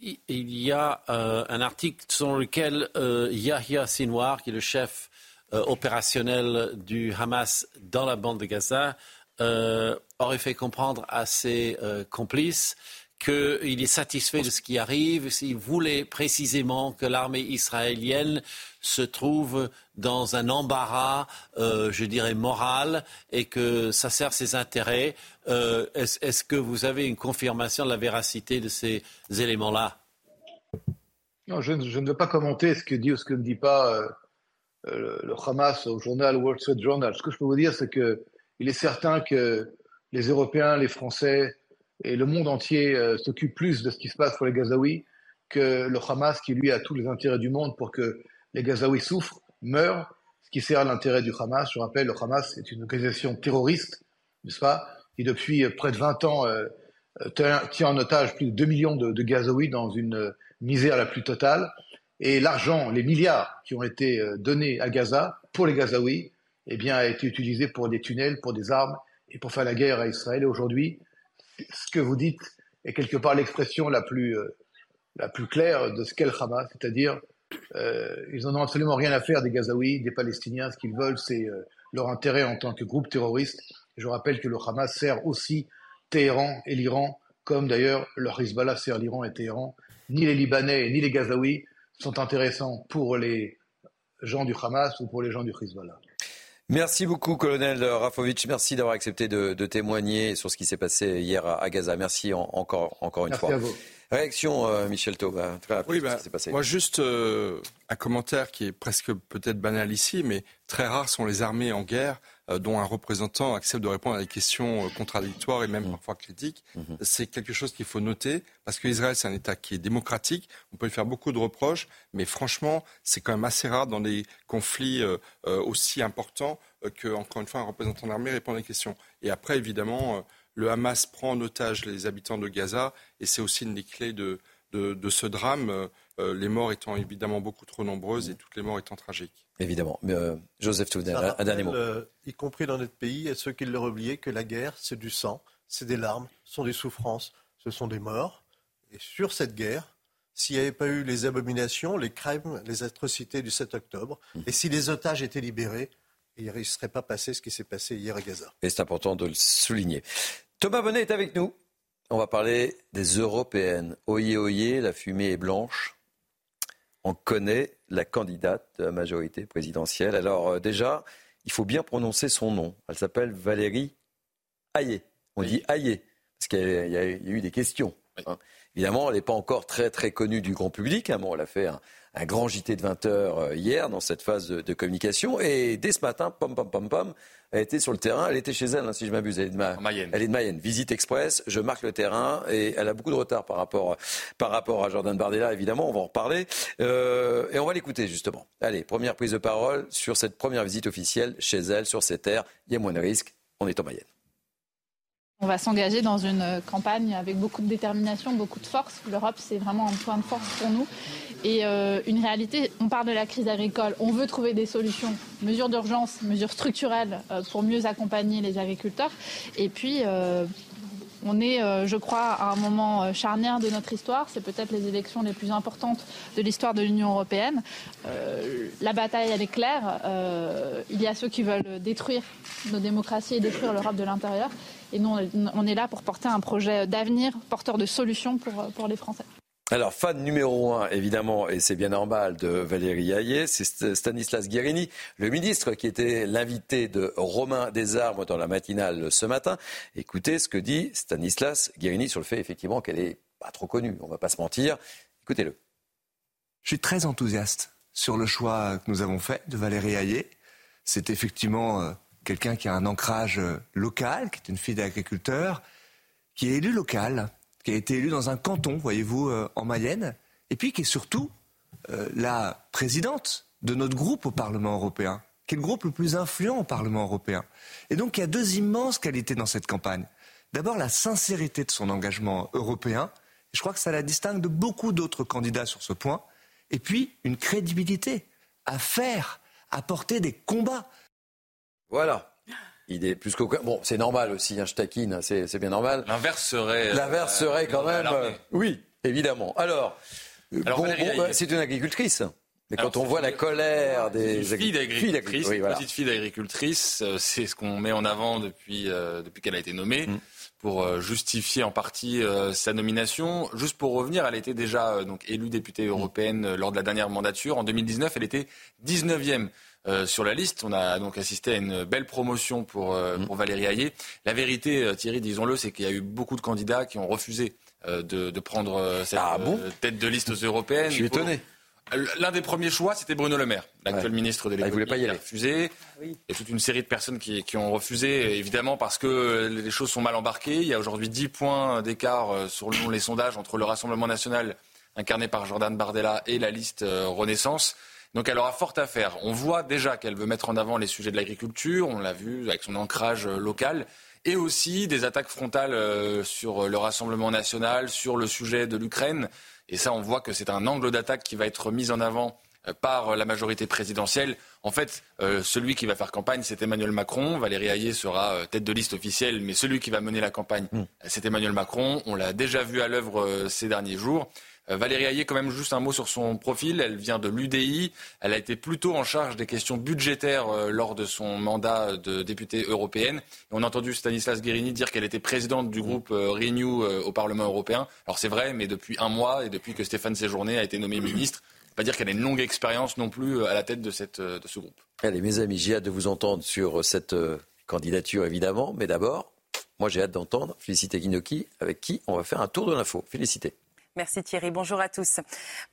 il y a un article sur lequel Yahya Sinwar, qui est le chef euh, opérationnel du Hamas dans la bande de Gaza euh, aurait fait comprendre à ses euh, complices qu'il est satisfait de ce qui arrive, s'il voulait précisément que l'armée israélienne se trouve dans un embarras, je dirais, moral, et que ça sert ses intérêts. Est-ce que vous avez une confirmation de la véracité de ces éléments-là? Non, je, ne veux pas commenter ce que dit ou ce que ne dit pas euh, le Hamas au journal Wall Street Journal. Ce que je peux vous dire, c'est que il est certain que les Européens, les Français et le monde entier euh, s'occupent plus de ce qui se passe pour les Gazaouis que le Hamas, qui lui a tous les intérêts du monde pour que les Gazaouis souffrent, meurent, ce qui sert à l'intérêt du Hamas. Je rappelle, le Hamas est une organisation terroriste, n'est-ce pas, qui depuis près de 20 ans euh, tient en otage plus de 2 millions de, de Gazaouis dans une misère la plus totale. Et l'argent, les milliards qui ont été euh, donnés à Gaza pour les Gazaouis, eh bien, a été utilisé pour des tunnels, pour des armes et pour faire la guerre à Israël. Et aujourd'hui, ce que vous dites est quelque part l'expression la plus, euh, la plus claire de ce qu'est le Hamas, c'est-à-dire euh, ils n'en ont absolument rien à faire des Gazaouis, des Palestiniens. Ce qu'ils veulent, c'est euh, leur intérêt en tant que groupe terroriste. Je rappelle que le Hamas sert aussi Téhéran et l'Iran, comme d'ailleurs le Hezbollah sert l'Iran et Téhéran. Ni les Libanais ni les Gazaouis sont intéressants pour les gens du Hamas ou pour les gens du Hezbollah. Merci beaucoup, colonel Rafovitch. Merci d'avoir accepté de, témoigner sur ce qui s'est passé hier à, Gaza. Merci encore, encore une fois. À vous. Réaction, euh, Michel Taub. Oui, bah, moi, juste euh, un commentaire qui est presque peut-être banal ici, mais très rares sont les armées en guerre dont un représentant accepte de répondre à des questions contradictoires et même mmh. parfois critiques. Mmh. C'est quelque chose qu'il faut noter, parce qu'Israël, c'est un État qui est démocratique. On peut lui faire beaucoup de reproches, mais franchement, c'est quand même assez rare dans des conflits aussi importants que, encore une fois, un représentant d'armée répond à des questions. Et après, évidemment le Hamas prend en otage les habitants de Gaza et c'est aussi une des clés de, de, ce drame, euh, les morts étant évidemment beaucoup trop nombreuses et toutes les morts étant tragiques. Évidemment. Mais, euh, Joseph Touder, un dernier mot. Euh, y compris dans notre pays, et ceux qui l'auraient oublié, que la guerre, c'est du sang, c'est des larmes, ce sont des souffrances, ce sont des morts. Et sur cette guerre, s'il n'y avait pas eu les abominations, les crimes, les atrocités du 7 octobre, mmh. et si les otages étaient libérés, il ne serait pas passé ce qui s'est passé hier à Gaza. Et c'est important de le souligner. Thomas Bonnet est avec nous. On va parler des européennes. Oyez, oyez, la fumée est blanche. On connaît la candidate de la majorité présidentielle. Alors euh, déjà, il faut bien prononcer son nom. Elle s'appelle Valérie Hayé. On dit Hayé, parce qu'il y, a eu des questions. Hein. Évidemment, elle n'est pas encore très très connue du grand public. Hein. Bon, elle a fait un, un grand JT de 20 heures euh, hier dans cette phase de, communication. Et dès ce matin, pom, pom, pom, pom, elle était sur le terrain. Elle était chez elle, hein, si je m'abuse. Elle, est de Mayenne. elle est de Mayenne. Visite express. Je marque le terrain et elle a beaucoup de retard par rapport, par rapport à Jordan Bardella, évidemment. On va en reparler. Euh, et on va l'écouter, justement. Allez, première prise de parole sur cette première visite officielle chez elle, sur ces terres. Il y a moins de risques. On est en Mayenne. On va s'engager dans une campagne avec beaucoup de détermination, beaucoup de force. L'Europe, c'est vraiment un point de force pour nous. Et euh, une réalité, on parle de la crise agricole, on veut trouver des solutions, mesures d'urgence, mesures structurelles euh, pour mieux accompagner les agriculteurs. Et puis, euh, on est, je crois, à un moment charnière de notre histoire. C'est peut-être les élections les plus importantes de l'histoire de l'Union européenne. la bataille, elle est claire. il y a ceux qui veulent détruire nos démocraties et détruire l'Europe de l'intérieur. Et nous, on est là pour porter un projet d'avenir, porteur de solutions pour, pour les Français. Alors, fan numéro un, évidemment, et c'est bien normal, de Valérie Hayé, c'est Stanislas Guérini, le ministre qui était l'invité de Romain Desarmes dans la matinale ce matin. Écoutez ce que dit Stanislas Guérini sur le fait, effectivement, qu'elle est pas trop connue, on va pas se mentir. Écoutez-le. Je suis très enthousiaste sur le choix que nous avons fait de Valérie Hayé. C'est effectivement euh, quelqu'un qui a un ancrage euh, local, qui est une fille d'agriculteur, qui est élu local, qui a été élu dans un canton, voyez-vous, euh, en Mayenne, et puis qui est surtout euh, la présidente de notre groupe au Parlement européen, qui est le groupe le plus influent au Parlement européen. Et donc il y a deux immenses qualités dans cette campagne. D'abord la sincérité de son engagement européen, je crois que ça la distingue de beaucoup d'autres candidats sur ce point, et puis une crédibilité à faire, à porter des combats. Voilà. Il est plus qu'aucun. Bon, c'est normal aussi, un hein, c'est bien normal. L'inverse serait. Euh, L'inverse serait quand même. Euh, oui, évidemment. Alors, euh, bon, bah, c'est une agricultrice. Mais quand on voit la colère des filles d'agricultrice, petite fille d'agricultrice, c'est ce qu'on met en avant depuis, depuis qu'elle a été nommée. Mm. pour justifier en partie sa nomination. Juste pour revenir, elle était déjà donc élue députée européenne lors de la dernière mandature. En 2019, elle était 19e euh, sur la liste. On a donc assisté à une belle promotion pour, euh, mm. pour Valérie Hayé. La vérité, euh, Thierry, disons-le, c'est qu'il y a eu beaucoup de candidats qui ont refusé de, de, prendre cette ah tête de liste européenne. Je suis étonné. L'un des premiers choix, c'était Bruno Le Maire, l'actuel ministre de l'économie. Ah, il voulait pas y aller. Il a refusé. Ah Il y a toute une série de personnes qui, qui, ont refusé, évidemment, parce que les choses sont mal embarquées. Il y a aujourd'hui 10 points d'écart selon les sondages entre le Rassemblement national incarné par Jordan Bardella et la liste Renaissance. Donc elle aura fort à faire. On voit déjà qu'elle veut mettre en avant les sujets de l'agriculture, on l'a vu avec son ancrage euh, local, et aussi des attaques frontales euh, sur le Rassemblement national, sur le sujet de l'Ukraine. Et ça, on voit que c'est un angle d'attaque qui va être mis en avant par la majorité présidentielle. En fait, celui qui va faire campagne, c'est Emmanuel Macron. Valérie Hayé sera tête de liste officielle, mais celui qui va mener la campagne, mm. c'est Emmanuel Macron. On l'a déjà vu à l'œuvre ces derniers jours. Euh, Valérie Hayé, quand même juste un mot sur son profil. Elle vient de l'UDI. Elle a été plutôt en charge des questions budgétaires euh, lors de son mandat de députée européenne. Et on a entendu Stanislas Guérini dire qu'elle était présidente du groupe euh, Renew au Parlement européen. Alors c'est vrai, mais depuis un mois et depuis que Stéphane Séjourné a été nommé [clears throat] ministre, pas dire qu'elle a une longue expérience non plus à la tête de, cette, de ce groupe. Allez, mes amis, j'ai hâte de vous entendre sur cette candidature, évidemment. Mais d'abord, moi j'ai hâte d'entendre Félicité Guinoki, avec qui on va faire un tour de l'info. Félicité. Merci Thierry. Bonjour à tous.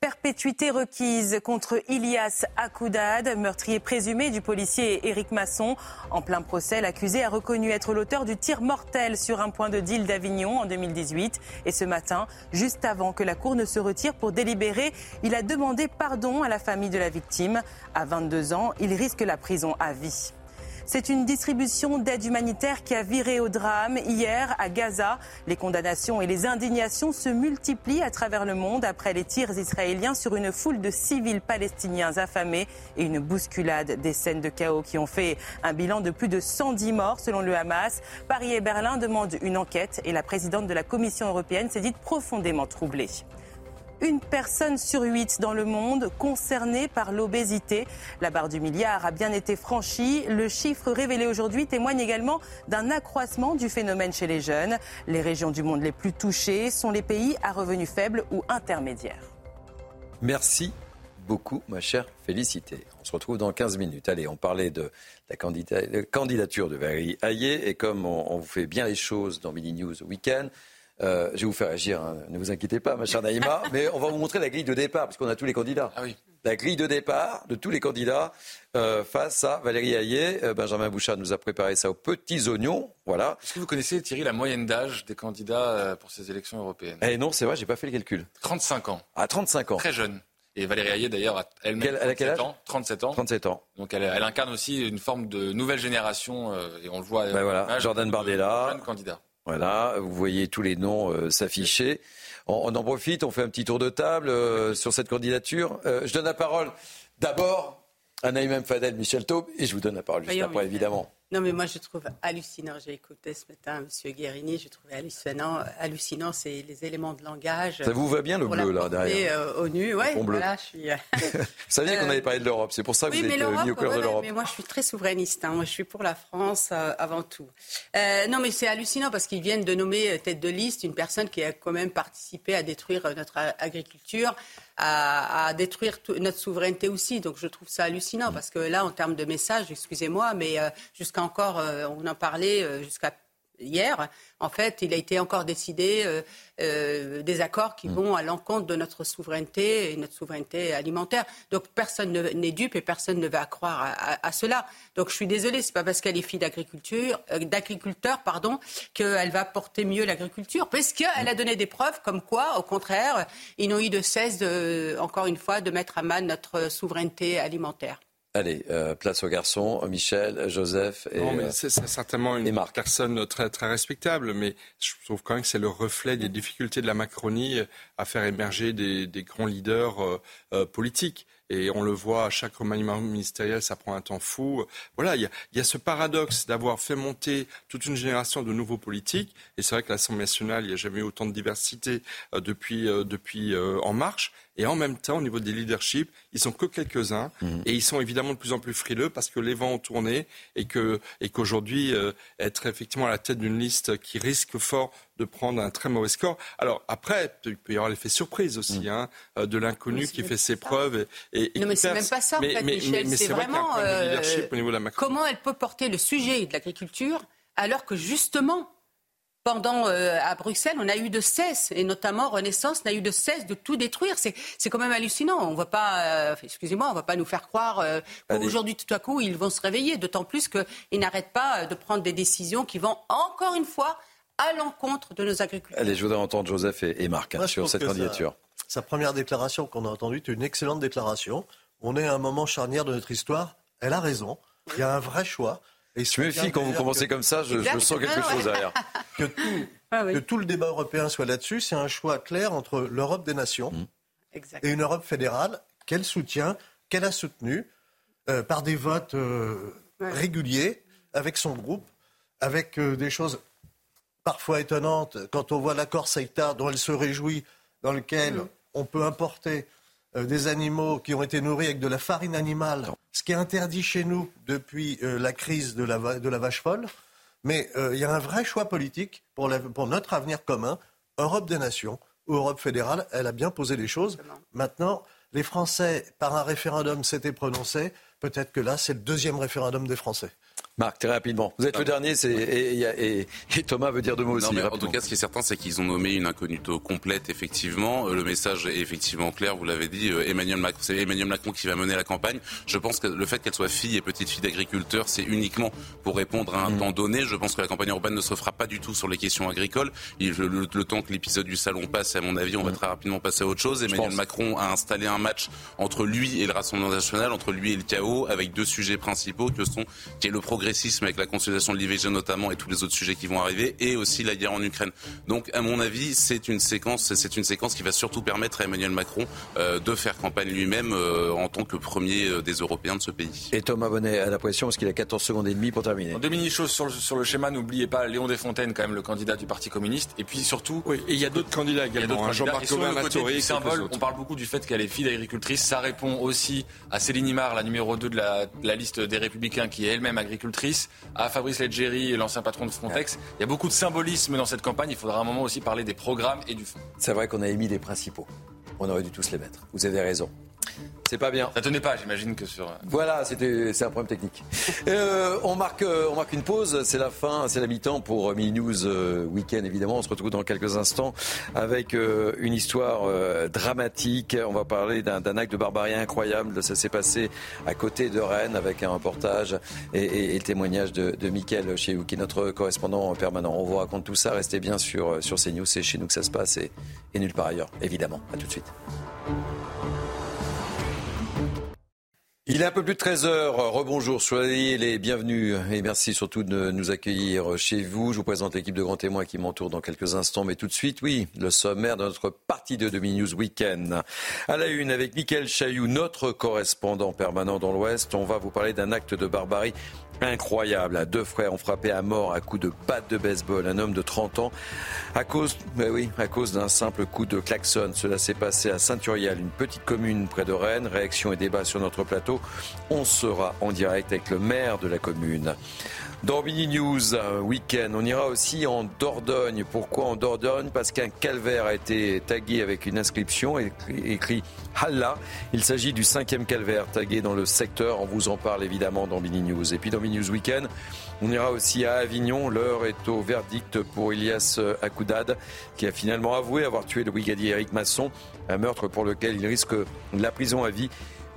Perpétuité requise contre Ilias Akoudad, meurtrier présumé du policier Éric Masson. En plein procès, l'accusé a reconnu être l'auteur du tir mortel sur un point de deal d'Avignon en 2018. Et ce matin, juste avant que la Cour ne se retire pour délibérer, il a demandé pardon à la famille de la victime. À 22 ans, il risque la prison à vie. C'est une distribution d'aide humanitaire qui a viré au drame hier à Gaza. Les condamnations et les indignations se multiplient à travers le monde après les tirs israéliens sur une foule de civils palestiniens affamés et une bousculade des scènes de chaos qui ont fait un bilan de plus de 110 morts selon le Hamas. Paris et Berlin demandent une enquête et la présidente de la Commission européenne s'est dite profondément troublée une personne sur huit dans le monde concernée par l'obésité. La barre du milliard a bien été franchie. Le chiffre révélé aujourd'hui témoigne également d'un accroissement du phénomène chez les jeunes. Les régions du monde les plus touchées sont les pays à revenus faibles ou intermédiaires. Merci beaucoup, ma chère Félicité. On se retrouve dans 15 minutes. Allez, on parlait de la candidature de Valérie Hayé et comme on, vous fait bien les choses dans Mini News Weekend, euh, je vais vous faire agir, hein. ne vous inquiétez pas, ma chère Naïma, [laughs] mais on va vous montrer la grille de départ, parce qu'on a tous les candidats. Ah oui. La grille de départ de tous les candidats euh, face à Valérie Hayé. Euh, Benjamin Bouchard nous a préparé ça aux petits oignons. Voilà. Est-ce que vous connaissez, Thierry, la moyenne d'âge des candidats pour ces élections européennes? Eh non, c'est vrai, j'ai pas fait le calcul. 35 ans. À ah, 35 ans. Très jeune. Et Valérie Hayé, d'ailleurs, elle-même, 37 ans. 37 ans. 37 ans. Donc elle, elle, incarne aussi une forme de nouvelle génération, et on le voit. Ben voilà, Jordan Bardella. Jeune candidat. Voilà, vous voyez tous les noms euh, s'afficher. On, en profite, on fait un petit tour de table euh, sur cette candidature. Euh, je donne la parole d'abord à Naïm Fadel, Michel Taube, et je vous donne la parole juste après, évidemment. Non, mais moi, je trouve hallucinant. J'ai écouté ce matin M. Guérini. Je trouvais hallucinant. Hallucinant, c'est les éléments de langage. Ça vous va bien le bleu, là, derrière euh, ONU, ouais. Voilà, je suis... [laughs] vous saviez qu'on avait parlé de l'Europe. C'est pour ça que vous êtes mis au cœur de l'Europe. Mais moi, je suis très souverainiste. Hein. Moi, je suis pour la France euh, avant tout. Euh, non, mais c'est hallucinant parce qu'ils viennent de nommer tête de liste une personne qui a quand même participé à détruire notre agriculture à, détruire notre souveraineté aussi. Donc je trouve ça hallucinant parce que là, en termes de message, excusez-moi, mais euh, jusqu'à encore, euh, on en parlait euh, jusqu'à hier, en fait, il a été encore décidé euh, euh, des accords qui mm. vont à l'encontre de notre souveraineté et notre souveraineté alimentaire. Donc personne n'est dupe et personne ne va croire à, cela. Donc je suis désolée, c'est pas parce qu'elle est fille d'agriculture, euh, d'agriculteur, pardon, qu'elle va porter mieux l'agriculture, parce qu'elle a donné des preuves comme quoi, au contraire, ils n'ont eu de cesse, de, encore une fois, de mettre à mal notre souveraineté alimentaire. Allez, euh, place aux garçons, Michel, Joseph et non, mais c'est, certainement une personne très très respectable, mais je trouve quand même que c'est le reflet des difficultés de la Macronie à faire émerger des, grands leaders euh, euh, politiques. Et on le voit à chaque remaniement ministériel, ça prend un temps fou. Voilà, il y a, ce paradoxe d'avoir fait monter toute une génération de nouveaux politiques. Et c'est vrai que l'Assemblée nationale, il n'y a jamais eu autant de diversité depuis, depuis En Marche. Et en même temps, au niveau des leaderships, ils sont que quelques-uns. Mhm. Et ils sont évidemment de plus en plus frileux parce que les vents ont tourné et que et qu'aujourd'hui, euh, être effectivement à la tête d'une liste qui risque fort de prendre un très mauvais score. Alors après, il peut y avoir l'effet surprise aussi, mhm. hein, euh, de l'inconnu qui fait ses preuves. Et, non, mais c'est même pas ça, en fait, Michel. c'est vraiment euh, comment elle peut porter le sujet de l'agriculture alors que justement pendant euh, à Bruxelles, on a eu de cesse, et notamment Renaissance n'a eu de cesse de tout détruire. C'est, quand même hallucinant. On va pas, euh, excusez-moi, on va pas nous faire croire euh, qu'aujourd'hui tout à coup ils vont se réveiller. D'autant plus qu'ils n'arrêtent pas de prendre des décisions qui vont encore une fois à l'encontre de nos agriculteurs. Allez, je voudrais entendre Joseph et, Marc hein, sur cette candidature. Sa, première déclaration qu'on a entendue est une excellente déclaration. On est à un moment charnière de notre histoire. Elle a raison. Il y a un vrai choix. Et je me méfie quand vous commencez comme ça, je, sens quelque chose derrière. [laughs] Que tout, ah que tout le débat européen soit là-dessus, c'est un choix clair entre l'Europe des nations mmh. et une Europe fédérale qu'elle soutient qu'elle a soutenu par des votes réguliers avec son groupe, avec des choses parfois étonnantes quand on voit l'accord CETA dont elle se réjouit, dans lequel mm. on peut importer des animaux qui ont été nourris avec de la farine animale, ce qui est interdit chez nous depuis la crise de la, de la vache folle. Mais il y a un vrai choix politique pour, pour notre avenir commun, Europe des nations ou Europe fédérale. Elle a bien posé les choses. Maintenant, les Français, par un référendum, s'étaient prononcés. Peut-être que là, c'est le deuxième référendum des Français. Marc, très rapidement. Vous êtes le dernier et, Thomas veut dire deux mots aussi. en tout cas, ce qui est certain, c'est qu'ils ont nommé une incognito complète, effectivement. Euh, le message est effectivement clair, vous l'avez dit. Euh, Emmanuel Macron, c'est Emmanuel Macron qui va mener la campagne. Je pense que le fait qu'elle soit fille et petite fille d'agriculteur, c'est uniquement pour répondre à un mm. temps donné. Je pense que la campagne européenne ne se fera pas du tout sur les questions agricoles. le, temps que l'épisode du salon passe, à mon avis, on va mm. très rapidement passer à autre chose. Emmanuel Macron a installé un match entre lui et le Rassemblement national, entre lui et le chaos, avec deux sujets principaux que sont, qui est le progressisme avec la consolidation de l'IVG notamment et tous les autres sujets qui vont arriver, et aussi la guerre en Ukraine. Donc, à mon avis, c'est une séquence, c'est une séquence qui va surtout permettre à Emmanuel Macron euh, de faire campagne lui-même euh, en tant que premier euh, des Européens de ce pays. Et Thomas Bonnet à la pression parce qu'il a 14 secondes et demie pour terminer. deux mini-choses sur, sur, le schéma, n'oubliez pas Léon Desfontaines, quand même le candidat du Parti communiste, et puis surtout... Oui, et il y a d'autres candidats également, hein, Jean-Marc symbole, on parle beaucoup du fait qu'elle est fille d'agricultrice, ça répond aussi à Céline Imar, la numéro 2 de la, de la liste des Républicains, qui est elle-même agricultrice, à Fabrice Leggeri, l'ancien patron de Frontex. Il y a beaucoup de symbolisme dans cette campagne. Il faudra un moment aussi parler des programmes et du fond. C'est vrai qu'on a émis les principaux. On aurait dû tous les mettre. Vous avez raison. C'est pas bien. Ça tenait pas, j'imagine que sur. Euh, voilà, c'était c'est un problème technique. Euh, on marque euh, on marque une pause. C'est la fin, c'est la mi-temps pour Mini News Weekend évidemment. On se retrouve dans quelques instants avec une histoire dramatique. On va parler d'un acte de barbarie incroyable. Ça s'est passé à côté de Rennes avec un reportage et, le témoignage de, de Mickaël chez vous, qui est notre correspondant permanent. On vous raconte tout ça. Restez bien sur sur CNews. C'est chez nous que ça se passe et, et nulle part ailleurs, évidemment. À tout de suite. Il est un peu plus de 13 heures. Rebonjour, soyez les bienvenus et merci surtout de nous accueillir chez vous. Je vous présente l'équipe de grands témoins qui m'entoure dans quelques instants, mais tout de suite, oui, le sommaire de notre partie de Demi News Weekend. À la une, avec Mickaël Chailloux, notre correspondant permanent dans l'Ouest, on va vous parler d'un acte de barbarie incroyable. Deux frères ont frappé à mort à coups de batte de baseball un homme de 30 ans à cause, oui, à cause d'un simple coup de klaxon. Cela s'est passé à Saint-Uriel, une petite commune près de Rennes. Réaction et débat sur notre plateau. On sera en direct avec le maire de la commune. Dans Mini News, week-end, on ira aussi en Dordogne. Pourquoi en Dordogne? Parce qu'un calvaire a été tagué avec une inscription écrit Allah. Il s'agit du cinquième calvaire tagué dans le secteur. On vous en parle évidemment dans Mini News. Et puis dans Mini News Weekend, on ira aussi à Avignon. L'heure est au verdict pour Elias Akoudad, qui a finalement avoué avoir tué le brigadier Eric Masson, un meurtre pour lequel il risque la prison à vie.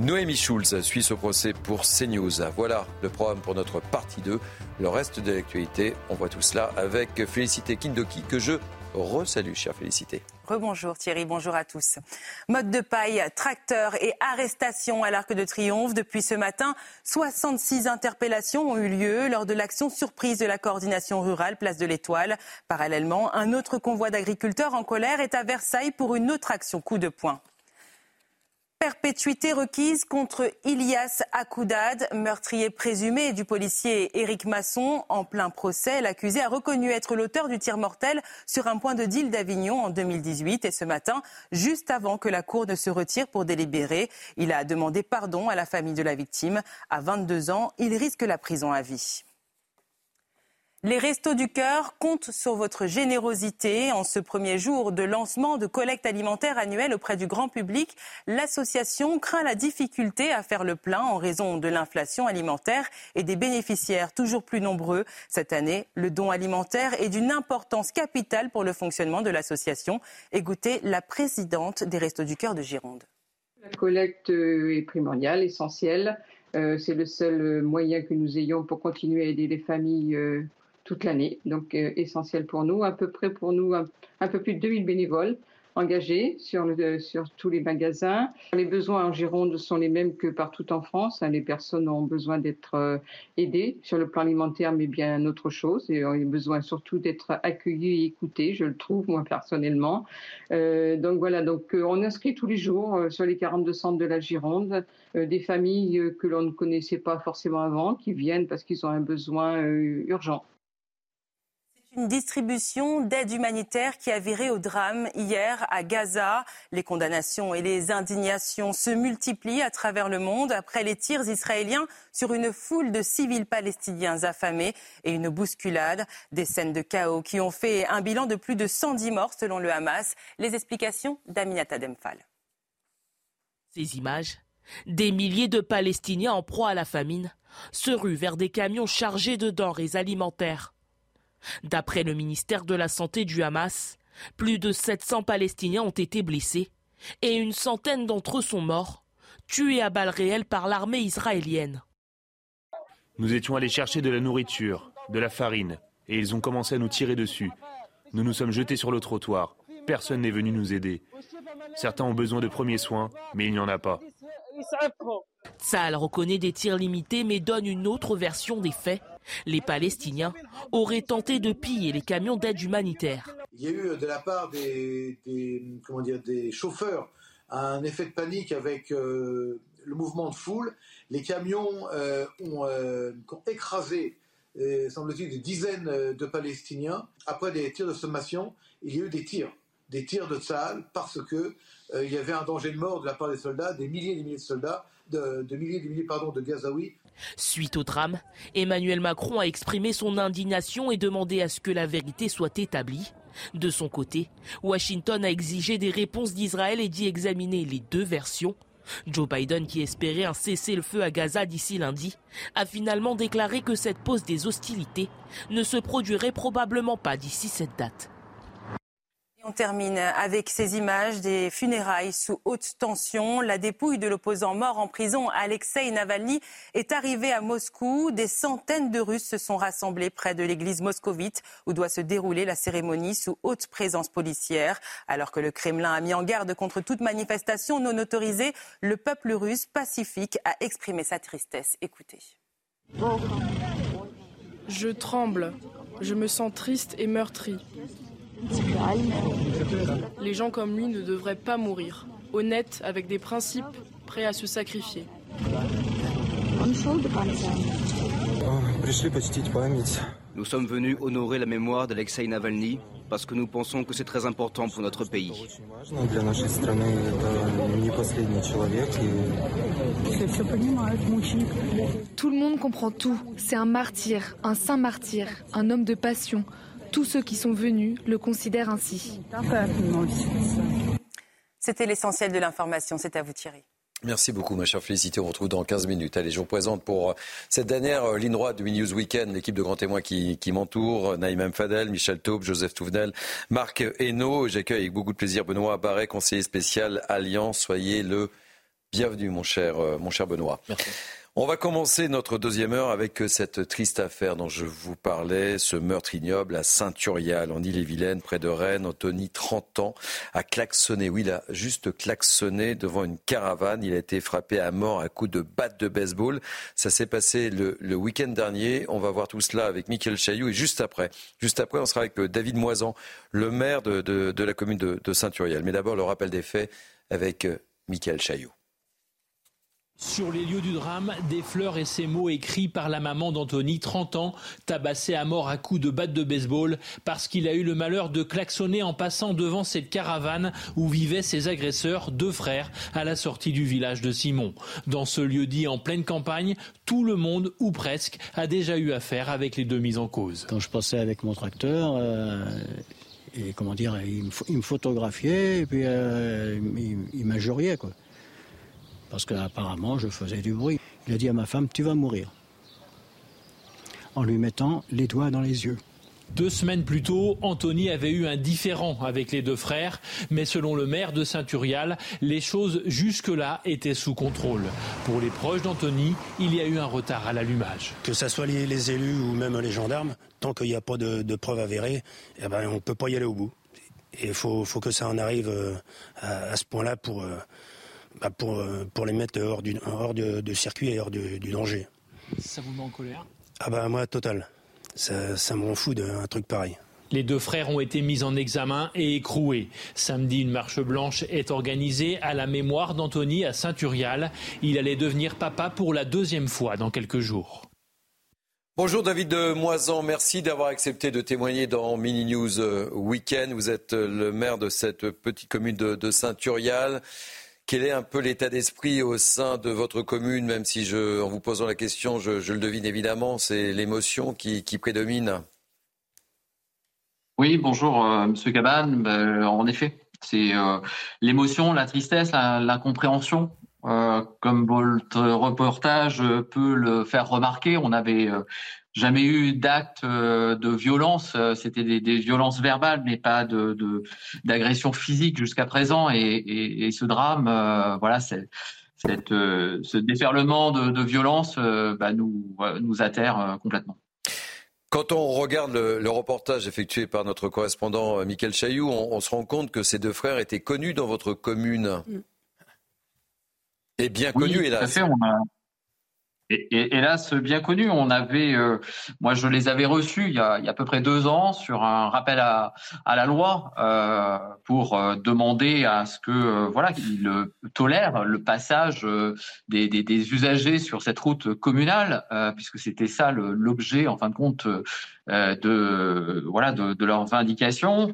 Noémie Schulz suit ce procès pour CNews. Voilà le programme pour notre partie 2. Le reste de l'actualité, on voit tout cela avec Félicité Kindoki que je resalue, chère Félicité. Rebonjour Thierry, bonjour à tous. Mode de paille, tracteur et arrestation à l'Arc de Triomphe. Depuis ce matin, 66 interpellations ont eu lieu lors de l'action surprise de la coordination rurale Place de l'Étoile. Parallèlement, un autre convoi d'agriculteurs en colère est à Versailles pour une autre action coup de poing. Perpétuité requise contre Ilias Akoudad, meurtrier présumé du policier Éric Masson. En plein procès, l'accusé a reconnu être l'auteur du tir mortel sur un point de deal d'Avignon en 2018. Et ce matin, juste avant que la Cour ne se retire pour délibérer, il a demandé pardon à la famille de la victime. À 22 ans, il risque la prison à vie. Les Restos du Cœur comptent sur votre générosité. En ce premier jour de lancement de collecte alimentaire annuelle auprès du grand public, l'association craint la difficulté à faire le plein en raison de l'inflation alimentaire et des bénéficiaires toujours plus nombreux. Cette année, le don alimentaire est d'une importance capitale pour le fonctionnement de l'association. Écoutez la présidente des Restos du Cœur de Gironde. La collecte est primordiale, essentielle. Euh, c'est le seul moyen que nous ayons pour continuer à aider les familles euh, toute l'année, donc euh, essentiel pour nous. À peu près pour nous, un, peu plus de 2000 bénévoles engagés sur, sur tous les magasins. Les besoins en Gironde sont les mêmes que partout en France. Hein. Les personnes ont besoin d'être euh, aidées sur le plan alimentaire, mais bien autre chose. Et ont besoin surtout d'être accueillies et écoutées, je le trouve, moi personnellement. Euh, donc voilà, donc euh, on inscrit tous les jours sur les 42 centres de la Gironde des familles que l'on ne connaissait pas forcément avant, qui viennent parce qu'ils ont un besoin urgent une distribution d'aide humanitaire qui a viré au drame hier à Gaza. Les condamnations et les indignations se multiplient à travers le monde après les tirs israéliens sur une foule de civils palestiniens affamés et une bousculade. Des scènes de chaos qui ont fait un bilan de plus de 110 morts selon le Hamas. Les explications d'Aminata Demphal. Ces images, des milliers de Palestiniens en proie à la famine se ruent vers des camions chargés de denrées alimentaires. D'après le ministère de la Santé du Hamas, plus de 700 Palestiniens ont été blessés et une centaine d'entre eux sont morts, tués à balles réelles par l'armée israélienne. Nous étions allés chercher de la nourriture, de la farine, et ils ont commencé à nous tirer dessus. Nous nous sommes jetés sur le trottoir. Personne n'est venu nous aider. Certains ont besoin de premiers soins, mais il n'y en a pas. Tsahal reconnaît des tirs limités mais donne une autre version des faits. Les Palestiniens auraient tenté de piller les camions d'aide humanitaire. Il y a eu de la part des, comment dire, des chauffeurs un effet de panique avec euh, le mouvement de foule. Les camions euh, euh, ont, écrasé, semble-t-il, des dizaines de Palestiniens. Après des tirs de sommation, il y a eu des tirs, des tirs de Tsahal parce que il y avait un danger de mort de la part des soldats, des milliers et des milliers de soldats de, milliers et milliers pardon, de Gazaouis. Suite au drame, Emmanuel Macron a exprimé son indignation et demandé à ce que la vérité soit établie. De son côté, Washington a exigé des réponses d'Israël et d'y examiner les deux versions. Joe Biden, qui espérait un cessez-le-feu à Gaza d'ici lundi, a finalement déclaré que cette pause des hostilités ne se produirait probablement pas d'ici cette date. On termine avec ces images des funérailles sous haute tension. La dépouille de l'opposant mort en prison, Alexei Navalny, est arrivée à Moscou. Des centaines de Russes se sont rassemblés près de l'église moscovite où doit se dérouler la cérémonie sous haute présence policière. Alors que le Kremlin a mis en garde contre toute manifestation non autorisée, le peuple russe pacifique a exprimé sa tristesse. Écoutez. Je tremble. Je me sens triste et Les gens comme lui ne devraient pas mourir. Honnêtes, avec des principes, prêts à se sacrifier. Nous sommes venus honorer la mémoire d'Alexei Navalny parce que nous pensons que c'est très important pour notre pays. Tout le monde comprend tout. C'est un martyr, un saint martyr, un homme de passion. Tous ceux qui sont venus le considèrent ainsi. C'était l'essentiel de l'information. C'est à vous Thierry. Merci beaucoup, ma chère Félicité. On retrouve dans 15 minutes. Allez, je vous présente pour euh, cette dernière euh, ligne droite du News Weekend l'équipe de grands témoins qui, m'entoure. Naïm Fadel, Michel Taube, Joseph Touvenel, Marc Hainaut. J'accueille avec beaucoup de plaisir Benoît Barret, conseiller spécial Alliance. Soyez le bienvenu, mon cher, euh, mon cher Benoît. Merci. On va commencer notre deuxième heure avec cette triste affaire dont je vous parlais, ce meurtre ignoble à Saint-Urial, en Ille-et-Vilaine, près de Rennes. Anthony, 30 ans, a klaxonné. Oui, il a juste klaxonné devant une caravane. Il a été frappé à mort à coups de batte de baseball. Ça s'est passé le, week-end dernier. On va voir tout cela avec Michael Chailloux. Et juste après, juste après, on sera avec David Moisan, le maire de, la commune de, de Saint-Urial. Mais d'abord, le rappel des faits avec Michael Chailloux. Sur les lieux du drame, des fleurs et ces mots écrits par la maman d'Anthony, 30 ans, tabassé à mort à coups de batte de baseball parce qu'il a eu le malheur de klaxonner en passant devant cette caravane où vivaient ses agresseurs, deux frères, à la sortie du village de Simon. Dans ce lieu dit en pleine campagne, tout le monde, ou presque, a déjà eu affaire avec les deux mises en cause. Quand je passais avec mon tracteur, euh, et comment dire, il me, photographiait et euh, il, quoi parce qu'apparemment je faisais du bruit. Il a dit à ma femme, tu vas mourir, en lui mettant les doigts dans les yeux. Deux semaines plus tôt, Anthony avait eu un différend avec les deux frères, mais selon le maire de Saint-Urial, les choses jusque-là étaient sous contrôle. Pour les proches d'Anthony, il y a eu un retard à l'allumage. Que ce soit les, élus ou même les gendarmes, tant qu'il n'y a pas de, preuves avérées, eh ben, on ne peut pas y aller au bout. Et il faut, que ça en arrive à, ce point-là pour, bah, pour, pour les mettre hors, du, hors de, circuit et hors du, danger. Ça vous met en colère? Ah bah moi, total. Ça, ça me rend fou d'un truc pareil. Les deux frères ont été mis en examen et écroués. Samedi, une marche blanche est organisée à la mémoire d'Anthony à Saint-Urial. Il allait devenir papa pour la deuxième fois dans quelques jours. Bonjour David de Moisan, merci d'avoir accepté de témoigner dans Mini News euh, Weekend. Vous êtes euh, le maire de cette petite commune de, Saint-Urial. Quel est un peu l'état d'esprit au sein de votre commune, même si je, en vous posant la question, je, le devine évidemment, c'est l'émotion qui prédomine oui, bonjour, euh, Monsieur Cabane. Ben, en effet, c'est euh, l'émotion, la tristesse, l'incompréhension. Euh, comme votre reportage peut le faire remarquer, on n'avait jamais eu d'acte de violence. C'était des, violences verbales, mais pas de d'agression physique jusqu'à présent. Et, ce drame, voilà, cette, ce déferlement de, violence bah, nous, nous atterre complètement. Quand on regarde le, reportage effectué par notre correspondant euh, Michael Chailloux, on, se rend compte que ces deux frères étaient connus dans votre commune. Mm. Et bien connus, hélas. Et, hélas, bien connu. On avait, euh, moi, je les avais reçus il y, a, à peu près deux ans sur un rappel à, la loi euh, pour euh, demander à ce que, voilà, qu'ils tolèrent le passage des, usagers sur cette route communale, puisque c'était ça l'objet, en fin de compte, de voilà de, leurs vindications.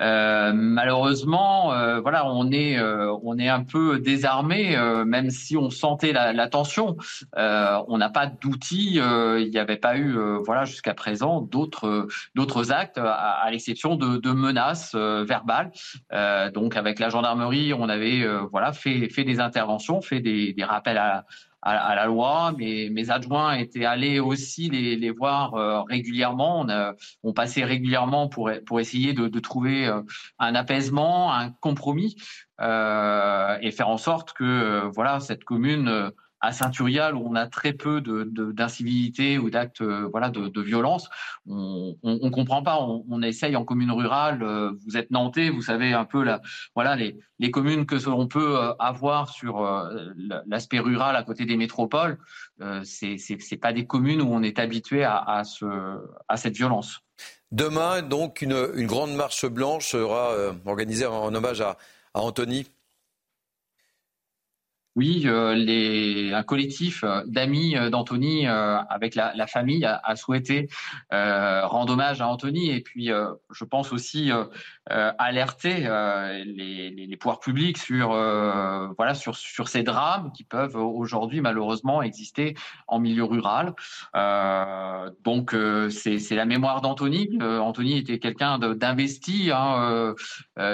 Euh, malheureusement, euh, voilà, on est on est un peu désarmé, même si on sentait la, tension. on n'a pas d'outils. il n'y avait pas eu voilà jusqu'à présent d'autres d'autres actes, à, l'exception de, menaces verbales. donc avec la gendarmerie, on avait voilà fait fait des interventions, fait des, des rappels à à, la loi. Mes, mes adjoints étaient allés aussi les, les voir euh, régulièrement. On, on, passait régulièrement pour, pour essayer de, de trouver euh, un apaisement, un compromis euh, et faire en sorte que euh, voilà cette commune à Saint-Urial où on a très peu d'incivilité ou d'actes euh, voilà de, violence, on, on, comprend pas. On, essaye en commune rurale. Euh, vous êtes nantais, vous savez un peu la voilà les, les communes que l'on peut euh, avoir sur l'aspect rural à côté des métropoles. c'est c'est pas des communes où on est habitué à, à, ce, à cette violence. Demain, donc, une, une grande marche blanche sera organisée en hommage à, à Anthony oui, euh, un collectif euh, d'amis euh, d'Anthony avec la, famille a, souhaité rendre hommage à Anthony et puis je pense aussi alerter les, pouvoirs publics sur voilà sur sur ces drames qui peuvent aujourd'hui malheureusement exister en milieu rural. donc c'est la mémoire d'Anthony. Anthony était quelqu'un d'investi hein,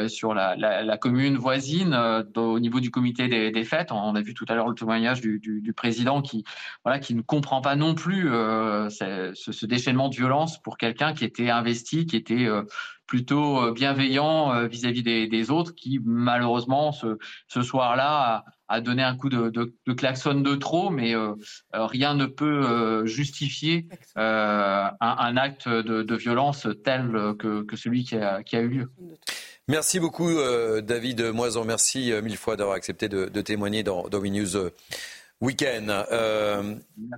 sur la, commune voisine au niveau du comité des fêtes on a vu tout à l'heure le témoignage du, président qui, voilà, qui ne comprend pas non plus euh, ce, déchaînement de violence pour quelqu'un qui était investi, qui était euh, plutôt euh, bienveillant vis-à-vis des, autres, qui malheureusement ce, ce soir-là a, donné un coup de, de, klaxon de trop, mais rien ne peut justifier un, acte de, violence tel que, que celui qui a, qui a eu lieu. Merci beaucoup, euh, David Moison. Merci euh, mille fois d'avoir accepté de, témoigner dans, dans euh, Weekend.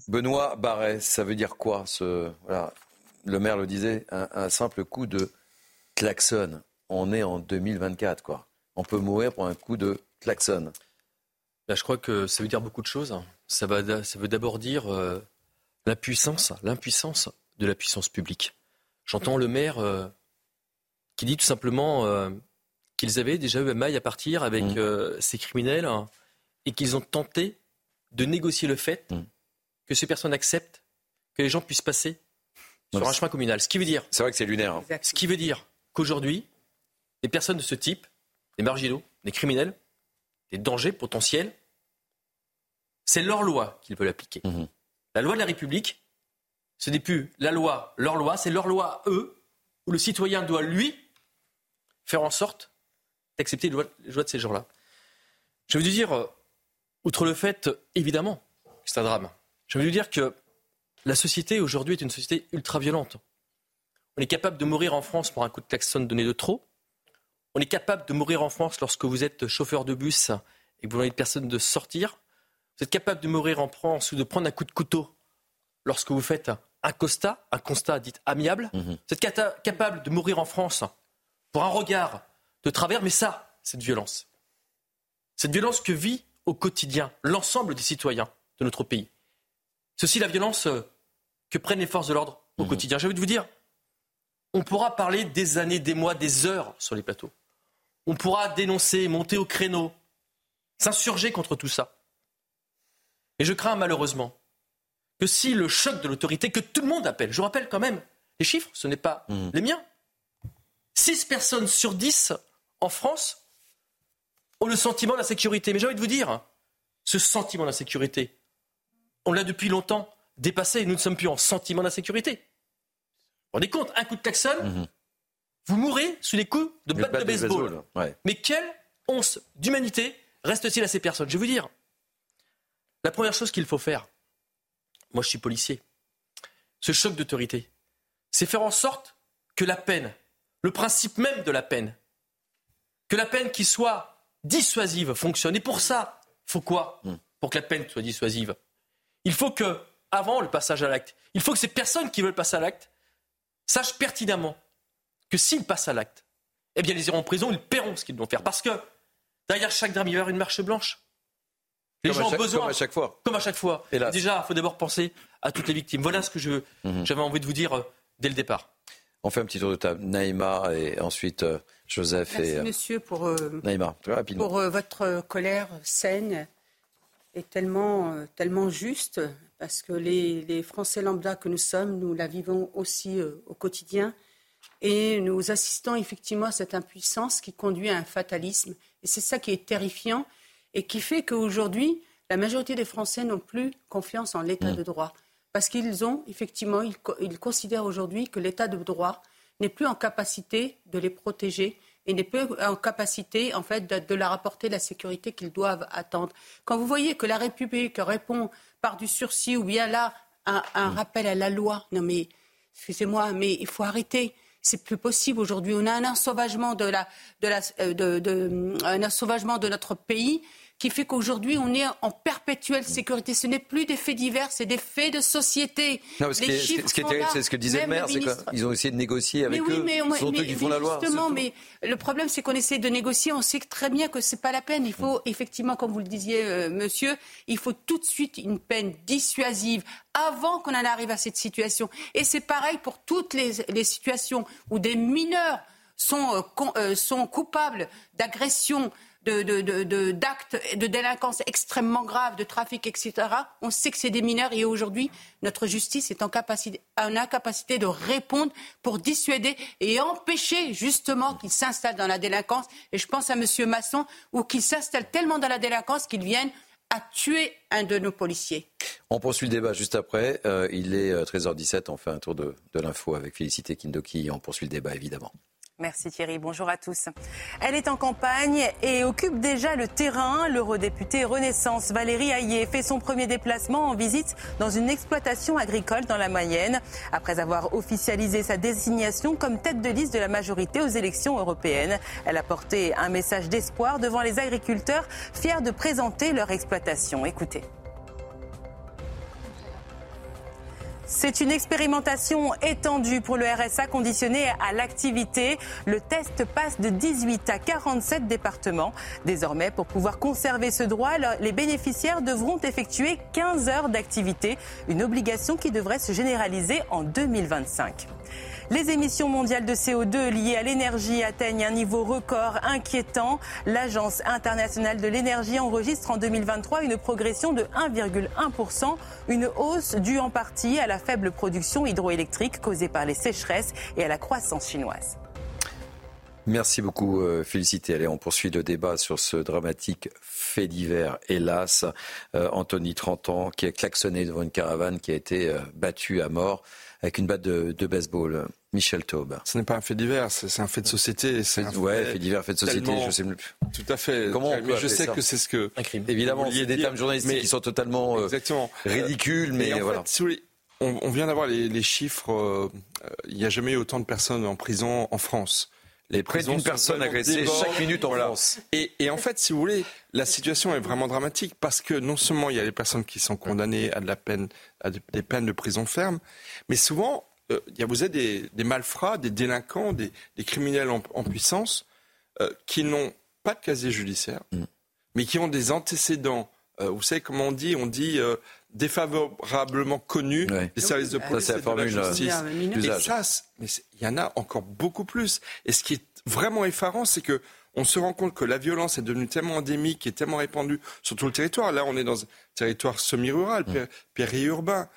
Benoît Barès, ça veut dire quoi ce, Le maire le disait, un, simple coup de klaxon. On est en 2024, quoi. On peut mourir pour un coup de klaxon. Là, je crois que ça veut dire beaucoup de choses. Ça, va, veut d'abord dire l'impuissance, l'impuissance de la puissance publique. J'entends le maire qui dit tout simplement euh, qu'ils avaient déjà eu un maille à partir avec mmh. euh, ces criminels hein, et qu'ils ont tenté de négocier le fait mmh. que ces personnes acceptent que les gens puissent passer sur un chemin communal. Ce qui veut dire. C'est vrai que c'est lunaire. Hein. Ce qui veut dire qu'aujourd'hui, des personnes de ce type, des marginaux, des criminels, des dangers potentiels, c'est leur loi qu'ils veulent appliquer. Mmh. La loi de la République, ce n'est plus la loi, leur loi, c'est leur loi, eux, où le citoyen doit, lui, faire en sorte d'accepter les joies de ces gens-là. Je veux dire, euh, outre le fait, évidemment, que c'est un drame, je veux dire que la société aujourd'hui est une société ultra violente. On est capable de mourir en France pour un coup de klaxon donné de trop. On est capable de mourir en France lorsque vous êtes chauffeur de bus et que vous n'avez personne de sortir. Vous êtes capable de mourir en France ou de prendre un coup de couteau lorsque vous faites un constat, un constat dit amiable. Mhm. Vous êtes capable de mourir en France pour un regard de travers, mais ça, cette violence. Cette violence que vit au quotidien l'ensemble des citoyens de notre pays. C'est aussi la violence euh, que prennent les forces de l'ordre au Mhm. quotidien. J'ai envie de vous dire, on pourra parler des années, des mois, des heures sur les plateaux. On pourra dénoncer, monter au créneau, s'insurger contre tout ça. Et je crains malheureusement que si le choc de l'autorité, que tout le monde appelle, je rappelle quand même, les chiffres, ce n'est pas les miens. 6 personnes sur 10 en France ont le sentiment d'insécurité. Mais j'ai envie de vous dire, ce sentiment d'insécurité, on l'a depuis longtemps dépassé. Nous ne sommes plus en sentiment d'insécurité. Vous vous rendez compte Un coup de klaxon, vous mourrez sous les coups de batte de baseball. ouais. Mais quelle once d'humanité reste-t-il à ces personnes? Je vais vous dire, la première chose qu'il faut faire, moi je suis policier, ce choc d'autorité, c'est faire en sorte que la peine, le principe même de la peine, que la peine qui soit dissuasive fonctionne. Et pour ça, il faut quoi Pour que la peine soit dissuasive? Il faut que, avant le passage à l'acte, il faut que ces personnes qui veulent passer à l'acte sachent pertinemment que s'ils passent à l'acte, eh bien, ils iront en prison, ils paieront ce qu'ils doivent faire. Parce que derrière chaque drame, il va y avoir une marche blanche. Les Comme gens chaque- ont besoin. comme à chaque fois. Comme à chaque fois. Déjà, il faut d'abord penser à toutes les victimes. Voilà ce que je- Mhm. j'avais envie de vous dire euh, dès le départ. On fait un petit tour de table. Naïma et ensuite euh, Joseph Merci, et. euh, monsieur, pour, euh, Naïma, très rapidement. pour votre colère saine et tellement, tellement juste, parce que les, les Français lambda que nous sommes, nous la vivons aussi euh, au quotidien. Et nous assistons effectivement à cette impuissance qui conduit à un fatalisme. Et c'est ça qui est terrifiant et qui fait qu'aujourd'hui, la majorité des Français n'ont plus confiance en l'état Mm. de droit. Parce qu'ils ont, effectivement, ils, co- ils considèrent aujourd'hui que l'état de droit n'est plus en capacité de les protéger et n'est plus en capacité, en fait, de, de leur apporter la sécurité qu'ils doivent attendre. Quand vous voyez que la République répond par du sursis ou bien là, un, un rappel à la loi, non mais, excusez-moi, mais il faut arrêter. C'est plus possible aujourd'hui. On a un ensauvagement de la, de la, euh, de, de- un ensauvagement de notre pays qui fait qu'aujourd'hui on est en perpétuelle sécurité. Ce n'est plus des faits divers, c'est des faits de société. Non, ce Les ce qui est- chiffres ce qui est sont terrible, c'est ce que disait le maire, c'est qu'ils ont essayé de négocier avec mais oui, eux. mais, Ce sont mais- eux qui font la loi. Justement, mais le problème, c'est qu'on essaie de négocier. On sait très bien que c'est pas la peine. Il faut effectivement, comme vous le disiez, euh, monsieur, il faut tout de suite une peine dissuasive avant qu'on en arrive à cette situation. Et c'est pareil pour toutes les, les situations où des mineurs sont, euh, euh, sont coupables d'agressions. De, de, de- d'actes délinquance extrêmement graves, de trafic, etc. On sait que c'est des mineurs et aujourd'hui, notre justice est en, capacité, incapacité de répondre pour dissuader et empêcher justement qu'ils s'installent dans la délinquance. Et je pense à M. Masson, ou qu'ils s'installent tellement dans la délinquance qu'ils viennent à tuer un de nos policiers. On poursuit le débat juste après. Euh, il est euh, 13h17. On fait un tour de, de l'info avec Félicité Kindoki. On poursuit le débat, évidemment. Merci Thierry, bonjour à tous. Elle est en campagne et occupe déjà le terrain. L'eurodéputée Renaissance Valérie Hayé fait son premier déplacement en visite dans une exploitation agricole dans la Mayenne. Après avoir officialisé sa désignation comme tête de liste de la majorité aux élections européennes, elle a porté un message d'espoir devant les agriculteurs fiers de présenter leur exploitation. Écoutez. C'est une expérimentation étendue pour le RSA conditionné à l'activité. Le test passe de 18 à 47 départements. Désormais, pour pouvoir conserver ce droit, les bénéficiaires devront effectuer 15 heures d'activité, une obligation qui devrait se généraliser en 2025. Les émissions mondiales de CO2 liées à l'énergie atteignent un niveau record inquiétant. L'Agence internationale de l'énergie enregistre en 2023 une progression de 1,1%, une hausse due en partie à la faible production hydroélectrique causée par les sécheresses et à la croissance chinoise. Merci beaucoup, euh, Félicité. Allez, on poursuit le débat sur ce dramatique fait divers, hélas. Euh, Anthony, 30 ans, qui a klaxonné devant une caravane qui a été euh, battue à mort avec une batte de, de baseball. Michel Taube. Ce n'est pas un fait divers, c'est un fait de société. C'est un Ouais, fait divers, fait de société, je sais plus. Tout à fait. Comment on mais je sais ça que c'est ce que. Évidemment, vous vouliez c'est des dire, termes journalistiques mais- qui sont totalement euh, Exactement. ridicules, mais, en voilà. fait, si vous voulez, on, on vient d'avoir les, les chiffres. euh, euh, il n'y a jamais eu autant de personnes en prison en France. Les près d'une personne agressée chaque minute en France. Et, et, en fait, si vous voulez, la situation est vraiment dramatique parce que non seulement il y a les personnes qui sont condamnées à de la peine, à des peines de prison ferme, mais souvent euh, vous avez des, des, malfrats, des délinquants, des, des criminels en, en puissance euh, qui n'ont pas de casier judiciaire, mm. mais qui ont des antécédents. Euh, vous savez comment on dit? On dit euh, défavorablement connus des services de police et de la justice. Et ça, mais il y en a encore beaucoup plus. Et ce qui est vraiment effarant, c'est que on se rend compte que la violence est devenue tellement endémique et tellement répandue sur tout le territoire. Là, on est dans un territoire semi-rural, mm. périurbain.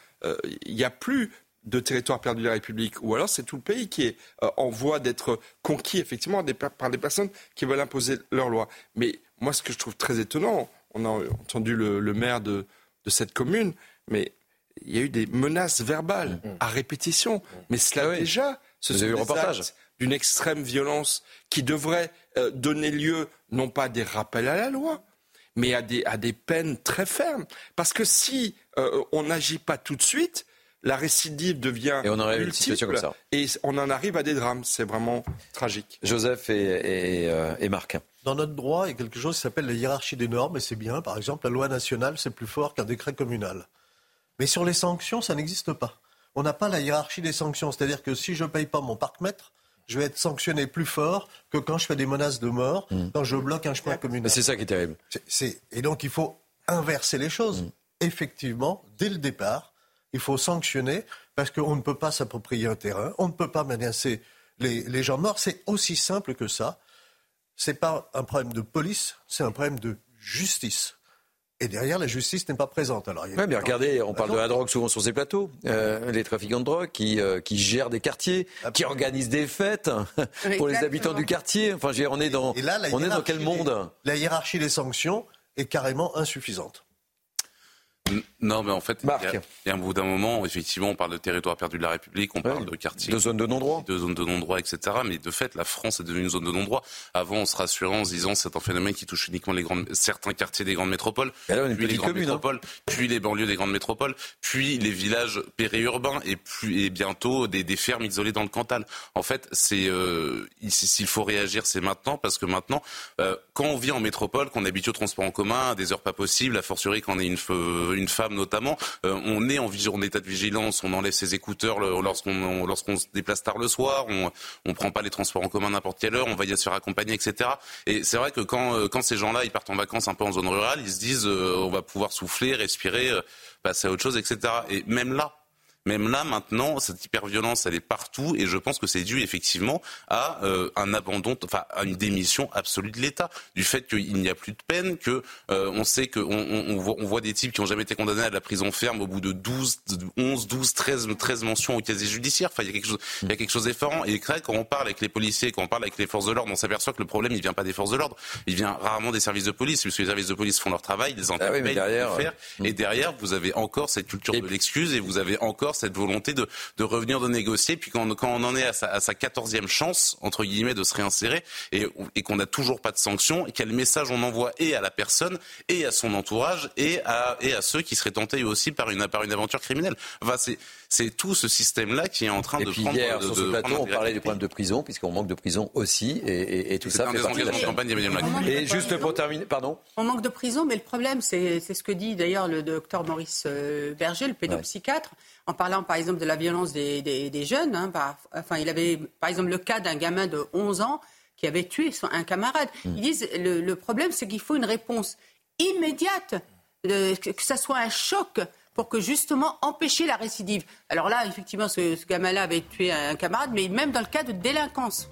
Il n'y a plus de territoire perdu de la République, ou alors c'est tout le pays qui est euh, en voie d'être conquis effectivement par des personnes qui veulent imposer leur loi. Mais moi, ce que je trouve très étonnant, on a entendu le, maire de, cette commune, mais il y a eu des menaces verbales mmh. à répétition. Mmh. Mais cela ah déjà, ce sont des actes d'une extrême violence qui devrait euh, donner lieu non pas à des rappels à la loi, mais à des, à des peines très fermes. Parce que si euh, on n'agit pas tout de suite, la récidive devient et on en multiple, comme ça. et on en arrive à des drames. C'est vraiment tragique. Joseph et, et, euh, Marc. Dans notre droit, il y a quelque chose qui s'appelle la hiérarchie des normes, et c'est bien. Par exemple, la loi nationale, c'est plus fort qu'un décret communal. Mais sur les sanctions, ça n'existe pas. On n'a pas la hiérarchie des sanctions. C'est-à-dire que si je ne paye pas mon parc-mètre, je vais être sanctionné plus fort que quand je fais des menaces de mort, mmh. quand je bloque un chemin communal. C'est ça qui est terrible. Et donc, il faut inverser les choses. Mmh. Effectivement, dès le départ, il faut sanctionner parce qu'on ne peut pas s'approprier un terrain, on ne peut pas menacer les, les gens morts. C'est aussi simple que ça. Ce n'est pas un problème de police, c'est un problème de justice. Et derrière, la justice n'est pas présente. Alors, oui, mais regardez, on parle de la drogue souvent sur ces plateaux. Euh, les trafiquants de drogue qui, euh, qui gèrent des quartiers, qui organisent des fêtes [laughs] pour les habitants du quartier. Enfin, on est dans, on est dans quel monde? La hiérarchie des sanctions est carrément insuffisante. Non, mais en fait, il y, a un bout d'un moment, effectivement, on parle de territoire perdu de la République, on parle de quartier. De zones de non-droit. De zones de non-droit, etc. Mais de fait, la France est devenue une zone de non-droit. Avant, on se rassurait en se disant c'est un phénomène qui touche uniquement les grandes, certains quartiers des grandes métropoles, puis les grandes hein. métropoles, puis les banlieues des grandes métropoles, puis les villages périurbains et, bientôt des, des fermes isolées dans le Cantal. En fait, c'est euh, s'il faut réagir, c'est maintenant, parce que maintenant, euh, quand on vit en métropole, qu'on habite au transport en commun à des heures pas possibles, a fortiori quand on est une, une femme notamment, euh, on est en, en, état de vigilance, on enlève ses écouteurs lorsqu'on lorsqu'on se déplace tard le soir, on ne prend pas les transports en commun n'importe quelle heure, on va y se faire accompagner, etc. Et c'est vrai que quand, euh, quand ces gens-là ils partent en vacances un peu en zone rurale, ils se disent euh, on va pouvoir souffler, respirer, passer à autre chose, etc. Et même là, même là, maintenant, cette hyperviolence, elle est partout, et je pense que c'est dû effectivement à euh, un abandon, enfin à une démission absolue de l'État, du fait qu'il n'y a plus de peine, que euh, on sait qu'on on, voit, on, voit, des types qui ont jamais été condamnés à la prison ferme au bout de 12, 11, 12, 13, 13 mentions au casier judiciaire. Enfin, il y a quelque chose, il y a quelque chose d'effarant. Et quand on parle avec les policiers, quand on parle avec les forces de l'ordre, on s'aperçoit que le problème, il vient pas des forces de l'ordre, il vient rarement des services de police, puisque les services de police font leur travail, les enquêtes, ah derrière, faire, et derrière, vous avez encore cette culture de l'excuse et vous avez encore cette volonté de de revenir de négocier. Puis quand, quand on en est à sa, à quatorzième chance, entre guillemets, de se réinsérer et, et qu'on n'a toujours pas de sanctions, quel message on envoie et à la personne et à son entourage et à, et à ceux qui seraient tentés aussi par une, par une aventure criminelle. Enfin, c'est c'est tout ce système-là qui est en train et de puis prendre. Hier, sur ce plateau, on parlait des problèmes de prison, puisqu'on manque de prison aussi, et, et, et tout ça fait partie de la campagne Et juste pour terminer, pardon. On manque de prison, mais le problème, c'est ce que dit d'ailleurs le docteur Maurice euh, Berger, le pédopsychiatre, en parlant par exemple de la violence des, des, des jeunes. Hein, par, enfin, il avait par exemple le cas d'un gamin de 11 ans qui avait tué son, un camarade. Hmm. Ils disent le, le problème, c'est qu'il faut une réponse immédiate, euh, que, que ça soit un choc pour que justement empêcher la récidive. Alors là, effectivement, ce, ce gamin-là avait tué un camarade, mais même dans le cas de délinquance.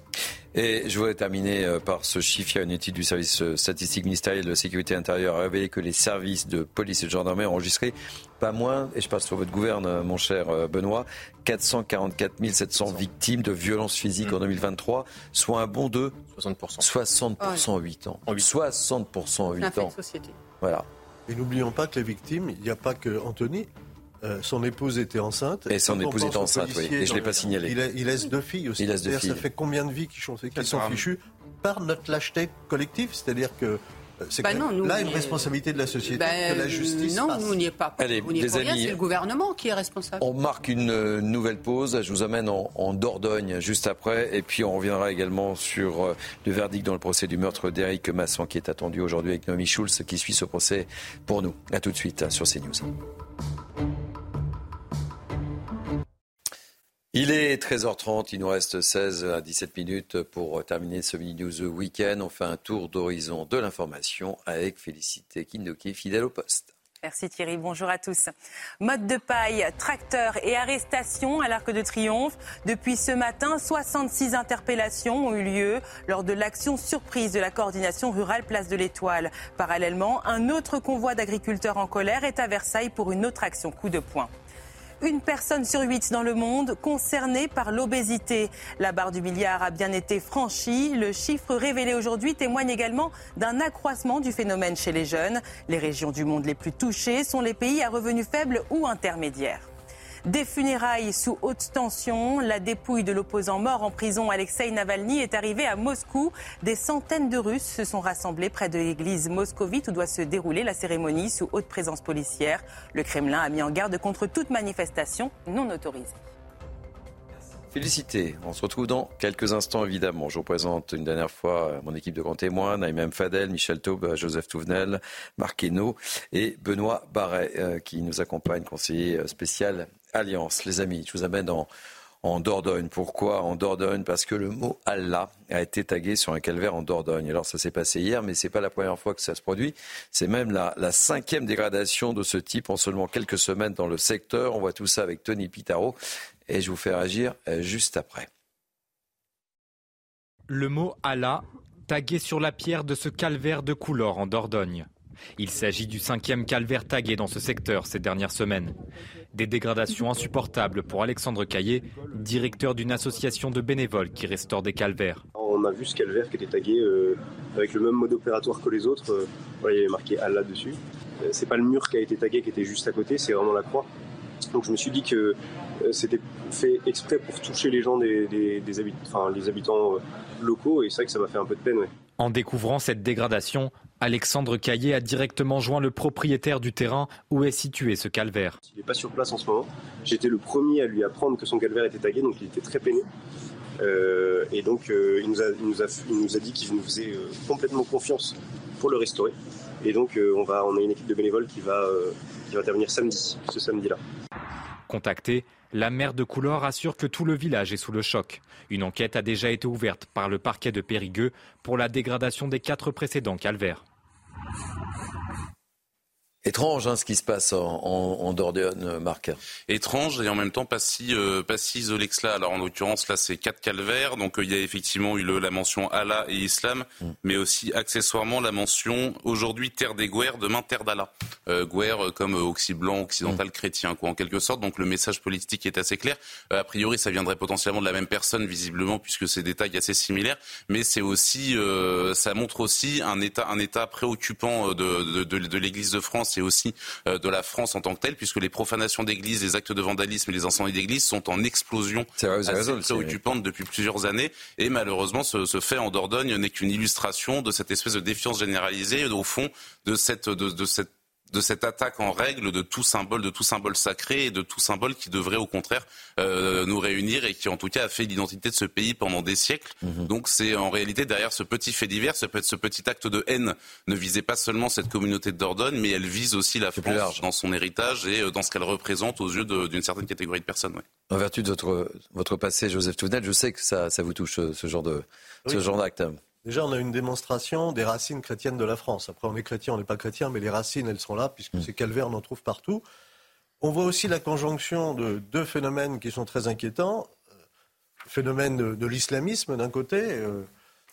Et je voudrais terminer euh, par ce chiffre. Il y a une étude du service euh, statistique ministériel de la sécurité intérieure a révélé que les services de police et de gendarmerie ont enregistré pas moins, et je passe sur votre gouverne, euh, mon cher Benoît, 444 700 victimes de violences physiques en 2023, soit un bond de 60%. 60% en 8 ans. 60% en 8 ans. Société. Voilà. Et n'oublions pas que les victimes, il n'y a pas que Anthony. Euh, son épouse était enceinte. Et son épouse était enceinte, oui. Et je ne l'ai pas signalé. Il, laisse deux filles aussi. Il laisse deux filles. Ça fait combien de vies qui sont, qui sont fichues par notre lâcheté collective? C'est-à-dire que C'est Bah non, nous, là une responsabilité de la société, Ben, que la justice Non, passe. nous, on n'y est pas. Allez, on les amis, c'est le gouvernement qui est responsable. On marque une euh, nouvelle pause. Je vous amène en, en Dordogne juste après. Et puis on reviendra également sur euh, le verdict dans le procès du meurtre d'Éric Masson qui est attendu aujourd'hui avec Noémie Schulz qui suit ce procès pour nous. A tout de suite hein, sur CNews. Il est 13h30, il nous reste 16 à 17 minutes pour terminer ce Mini News Weekend. On fait un tour d'horizon de l'information avec Félicité Kindoki, fidèle au poste. Merci Thierry, bonjour à tous. Mode de paille, tracteur et arrestation à l'Arc de Triomphe. Depuis ce matin, 66 interpellations ont eu lieu lors de l'action surprise de la coordination rurale Place de l'Étoile. Parallèlement, un autre convoi d'agriculteurs en colère est à Versailles pour une autre action coup de poing. Une personne sur huit dans le monde concernée par l'obésité. La barre du milliard a bien été franchie. Le chiffre révélé aujourd'hui témoigne également d'un accroissement du phénomène chez les jeunes. Les régions du monde les plus touchées sont les pays à revenus faibles ou intermédiaires. Des funérailles sous haute tension. La dépouille de l'opposant mort en prison Alexei Navalny est arrivée à Moscou. Des centaines de Russes se sont rassemblés près de l'église moscovite où doit se dérouler la cérémonie sous haute présence policière. Le Kremlin a mis en garde contre toute manifestation non autorisée. Félicité. On se retrouve dans quelques instants, évidemment. Je vous présente une dernière fois euh, mon équipe de grands témoins, Naïm Fadel, Michel Taube, euh, Joseph Touvenel, Marc Hainaut et Benoît Barret, euh, qui nous accompagne, conseiller spécial Alliance. Les amis, je vous amène en, en Dordogne. Pourquoi en Dordogne? Parce que le mot Allah a été tagué sur un calvaire en Dordogne. Alors ça s'est passé hier, mais c'est pas la première fois que ça se produit. C'est même la, cinquième dégradation de ce type en seulement quelques semaines dans le secteur. On voit tout ça avec Tony Pitaro et je vous fais réagir euh, juste après. Le mot Allah tagué sur la pierre de ce calvaire de Coulor en Dordogne. Il s'agit du cinquième calvaire tagué dans ce secteur ces dernières semaines. Des dégradations insupportables pour Alexandre Caillé, directeur d'une association de bénévoles qui restaure des calvaires. On a vu ce calvaire qui était tagué euh, avec le même mode opératoire que les autres. Euh, voilà, il y avait marqué Allah dessus. Euh, c'est pas le mur qui a été tagué qui était juste à côté, c'est vraiment la croix. Donc je me suis dit que euh, c'était fait exprès pour toucher les gens des, des- des habit- enfin, les habitants locaux et c'est vrai que ça m'a fait un peu de peine. ouais. En découvrant cette dégradation, Alexandre Caillé a directement joint le propriétaire du terrain où est situé ce calvaire. Il n'est pas sur place en ce moment. J'étais le premier à lui apprendre que son calvaire était tagué, donc il était très peiné. Euh, et donc euh, il, nous a, il, nous a, il nous a dit qu'il nous faisait euh, complètement confiance pour le restaurer. Et donc on, va, on a une équipe de bénévoles qui va, qui va intervenir samedi, ce samedi-là. Contacté, la maire de Coulor assure que tout le village est sous le choc. Une enquête a déjà été ouverte par le parquet de Périgueux pour la dégradation des quatre précédents calvaires. Étrange hein, ce qui se passe en, en, en Dordogne, euh, Marc. étrange et en même temps pas si euh, pas si isolé que cela. Alors en l'occurrence là c'est quatre calvaires, donc euh, il y a effectivement eu le, la mention Allah et Islam, mais aussi accessoirement la mention aujourd'hui terre des Guerres, demain terre d'Allah. Euh, Guerre comme Occident blanc, occidental chrétien quoi en quelque sorte. Donc le message politique est assez clair. A priori ça viendrait potentiellement de la même personne visiblement puisque c'est des tags assez similaires, mais c'est aussi ça montre aussi un état un état préoccupant de, de, de, de l'Église de France et aussi euh, de la France en tant que telle, puisque les profanations d'églises, les actes de vandalisme et les incendies d'églises sont en explosion assez préoccupante depuis plusieurs années. Et malheureusement, ce, ce fait en Dordogne n'est qu'une illustration de cette espèce de défiance généralisée, au fond, de cette, de, de cette de cette attaque en règle de tout symbole, de tout symbole sacré et de tout symbole qui devrait au contraire euh, nous réunir et qui en tout cas a fait l'identité de ce pays pendant des siècles. Donc c'est en réalité derrière ce petit fait divers, ce, ce petit acte de haine ne visait pas seulement cette communauté de Dordogne, mais elle vise aussi la France dans son héritage et euh, dans ce qu'elle représente aux yeux d'une certaine catégorie de personnes. ouais. En vertu de votre, votre passé, Joseph Touvenel, je sais que ça, ça vous touche ce, ce genre de ce genre d'acte. Déjà, on a une démonstration des racines chrétiennes de la France. Après, on est chrétien, on n'est pas chrétien, mais les racines, elles sont là, puisque ces calvaires, on en trouve partout. On voit aussi la conjonction de deux phénomènes qui sont très inquiétants. Euh, Le phénomène de, de l'islamisme, d'un côté, euh,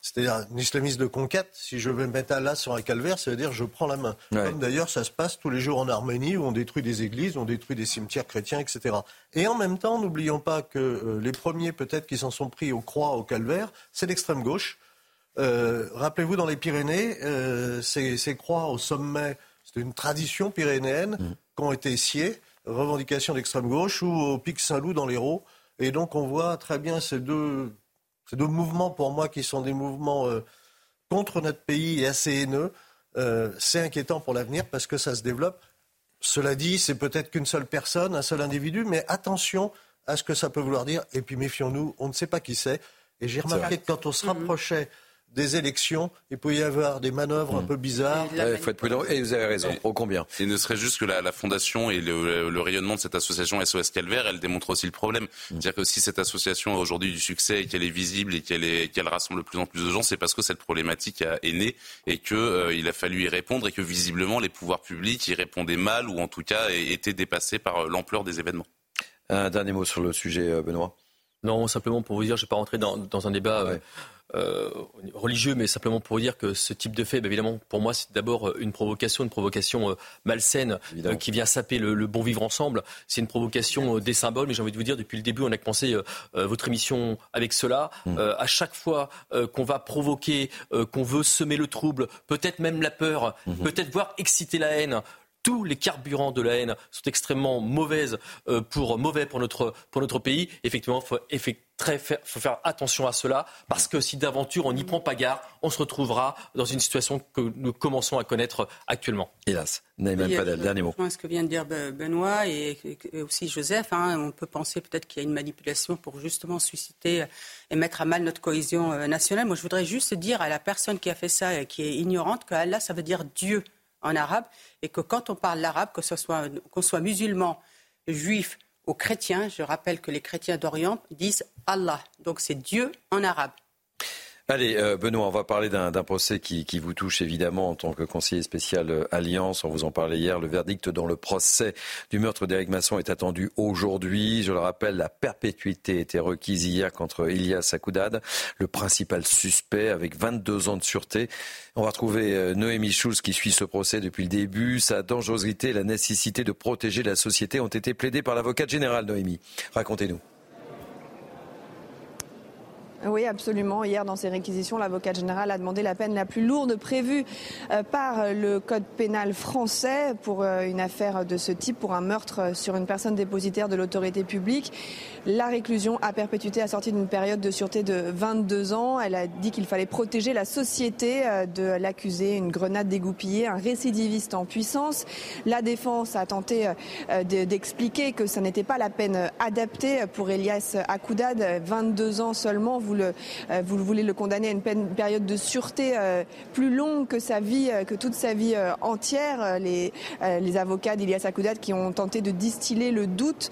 c'est-à-dire un islamisme de conquête. Si je vais mettre Allah sur un calvaire, ça veut dire je prends la main. Ouais. Comme d'ailleurs, ça se passe tous les jours en Arménie, où on détruit des églises, on détruit des cimetières chrétiens, etc. Et en même temps, n'oublions pas que euh, les premiers, peut-être, qui s'en sont pris aux croix, au calvaire, c'est l'extrême gauche. Euh, Rappelez-vous, dans les Pyrénées, euh, ces, ces croix au sommet, c'était une tradition pyrénéenne qui ont été sciées, revendication d'extrême gauche, ou au Pic Saint-Loup dans l'Hérault. Et donc on voit très bien ces deux, ces deux mouvements, pour moi, qui sont des mouvements euh, contre notre pays et assez haineux. euh, c'est inquiétant pour l'avenir parce que ça se développe. Cela dit, c'est peut-être qu'une seule personne, un seul individu, mais attention à ce que ça peut vouloir dire. Et puis méfions-nous, on ne sait pas qui c'est. Et j'ai remarqué que quand on se rapprochait des élections, il peut y avoir des manœuvres un peu bizarres. Il faut être prudent. Et vous avez raison. Au combien? Il ne serait juste que la, fondation et le, rayonnement de cette association SOS Calvaire, elle démontre aussi le problème. Hmm. C'est-à-dire que si cette association a aujourd'hui du succès et qu'elle est visible et qu'elle rassemble de plus en plus de gens, c'est parce que cette problématique est née et qu'il euh, a fallu y répondre et que visiblement les pouvoirs publics y répondaient mal ou en tout cas étaient dépassés par euh, l'ampleur des événements. Un dernier mot sur le sujet, euh, Benoît? Non, simplement pour vous dire, je ne vais pas rentrer dans, un débat. Euh, religieux, mais simplement pour dire que ce type de fait, bah, évidemment, pour moi, c'est d'abord une provocation, une provocation euh, malsaine euh, qui vient saper le, bon vivre ensemble. C'est une provocation des symboles, mais j'ai envie de vous dire, depuis le début, on a commencé votre émission avec cela. Mm. à chaque fois qu'on va provoquer, qu'on veut semer le trouble, peut-être même la peur, mm-hmm. peut-être voir exciter la haine, tous les carburants de la haine sont extrêmement mauvaises pour, mauvais pour notre, pour notre pays. Effectivement, il faut faire attention à cela, parce que si d'aventure on n'y prend pas garde, on se retrouvera dans une situation que nous commençons à connaître actuellement. Hélas, Naïman pas Padel, dernier mot. Je ce que vient de dire Benoît et aussi Joseph. Hein, on peut penser peut-être qu'il y a une manipulation pour justement susciter et mettre à mal notre cohésion euh, nationale. Moi, je voudrais juste dire à la personne qui a fait ça et qui est ignorante que Allah, ça veut dire Dieu en arabe, et que quand on parle l'arabe, que ce soit qu'on soit musulman, juif, aux chrétiens. Je rappelle que les chrétiens d'Orient disent Allah. Donc c'est Dieu en arabe. Allez, euh, Benoît, on va parler d'un procès qui, vous touche évidemment en tant que conseiller spécial euh, Alliance. On vous en parlait hier. Le verdict dans le procès du meurtre d'Éric Masson est attendu aujourd'hui. Je le rappelle, la perpétuité était requise hier contre Elias Akoudad, le principal suspect avec 22 ans de sûreté. On va retrouver euh, Noémie Schulz qui suit ce procès depuis le début. Sa dangerosité et la nécessité de protéger la société ont été plaidées par l'avocate générale Noémie. Racontez-nous. Oui, absolument. Hier, dans ses réquisitions, l'avocat général a demandé la peine la plus lourde prévue euh, par le code pénal français pour euh, une affaire de ce type, pour un meurtre sur une personne dépositaire de l'autorité publique. La réclusion à perpétuité assortie d'une période de sûreté de 22 ans. Elle a dit qu'il fallait protéger la société euh, de l'accusé, une grenade dégoupillée, un récidiviste en puissance. La défense a tenté d'expliquer que ce n'était pas la peine adaptée pour Elias Akoudad, 22 ans seulement vous, le, euh, vous voulez le condamner à une, période de sûreté euh, plus longue que sa vie, euh, que toute sa vie entière. Les, les avocats d'Ilias Akoudat qui ont tenté de distiller le doute,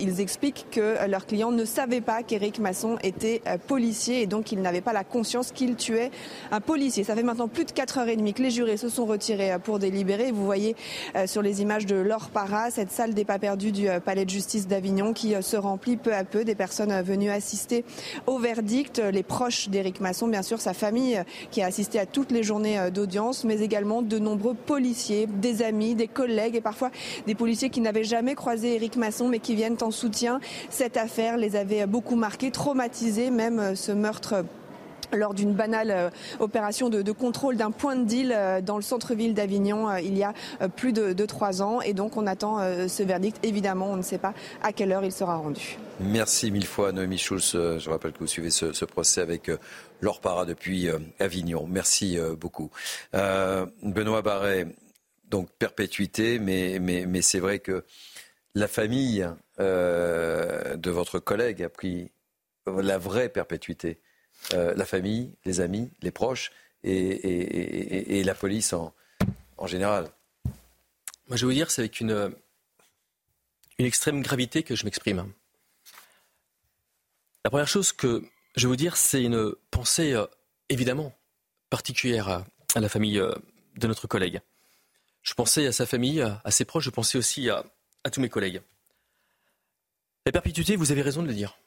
ils expliquent que leur client ne savait pas qu'Éric Masson était policier et donc il n'avait pas la conscience qu'il tuait un policier. Ça fait maintenant plus de 4h30 que les jurés se sont retirés pour délibérer. Vous voyez sur les images de Laure Para, cette salle des pas perdus du palais de justice d'Avignon qui se remplit peu à peu des personnes venues assister au verdict les proches d'Éric Masson, bien sûr, sa famille qui a assisté à toutes les journées euh, d'audience, mais également de nombreux policiers, des amis, des collègues et parfois des policiers qui n'avaient jamais croisé Éric Masson mais qui viennent en soutien. Cette affaire les avait beaucoup marqués, traumatisés, même euh, ce meurtre lors d'une banale euh, opération de, contrôle d'un point de deal euh, dans le centre-ville d'Avignon euh, il y a plus de, trois ans. Et donc on attend ce verdict. Évidemment, on ne sait pas à quelle heure il sera rendu. Merci mille fois, Noémie Schulz. Je rappelle que vous suivez ce, procès avec Laure Para depuis Avignon. Merci beaucoup. Benoît Barret, donc perpétuité, mais c'est vrai que la famille de votre collègue a pris la vraie perpétuité. Euh, la famille, les amis, les proches et, la police en, général Moi, je vais vous dire, c'est avec une, une extrême gravité que je m'exprime. La première chose que je vais vous dire, c'est une pensée euh, évidemment particulière à, la famille euh, de notre collègue. Je pensais à sa famille, à ses proches, je pensais aussi à, à tous mes collègues. La perpétuité, vous avez raison de le dire.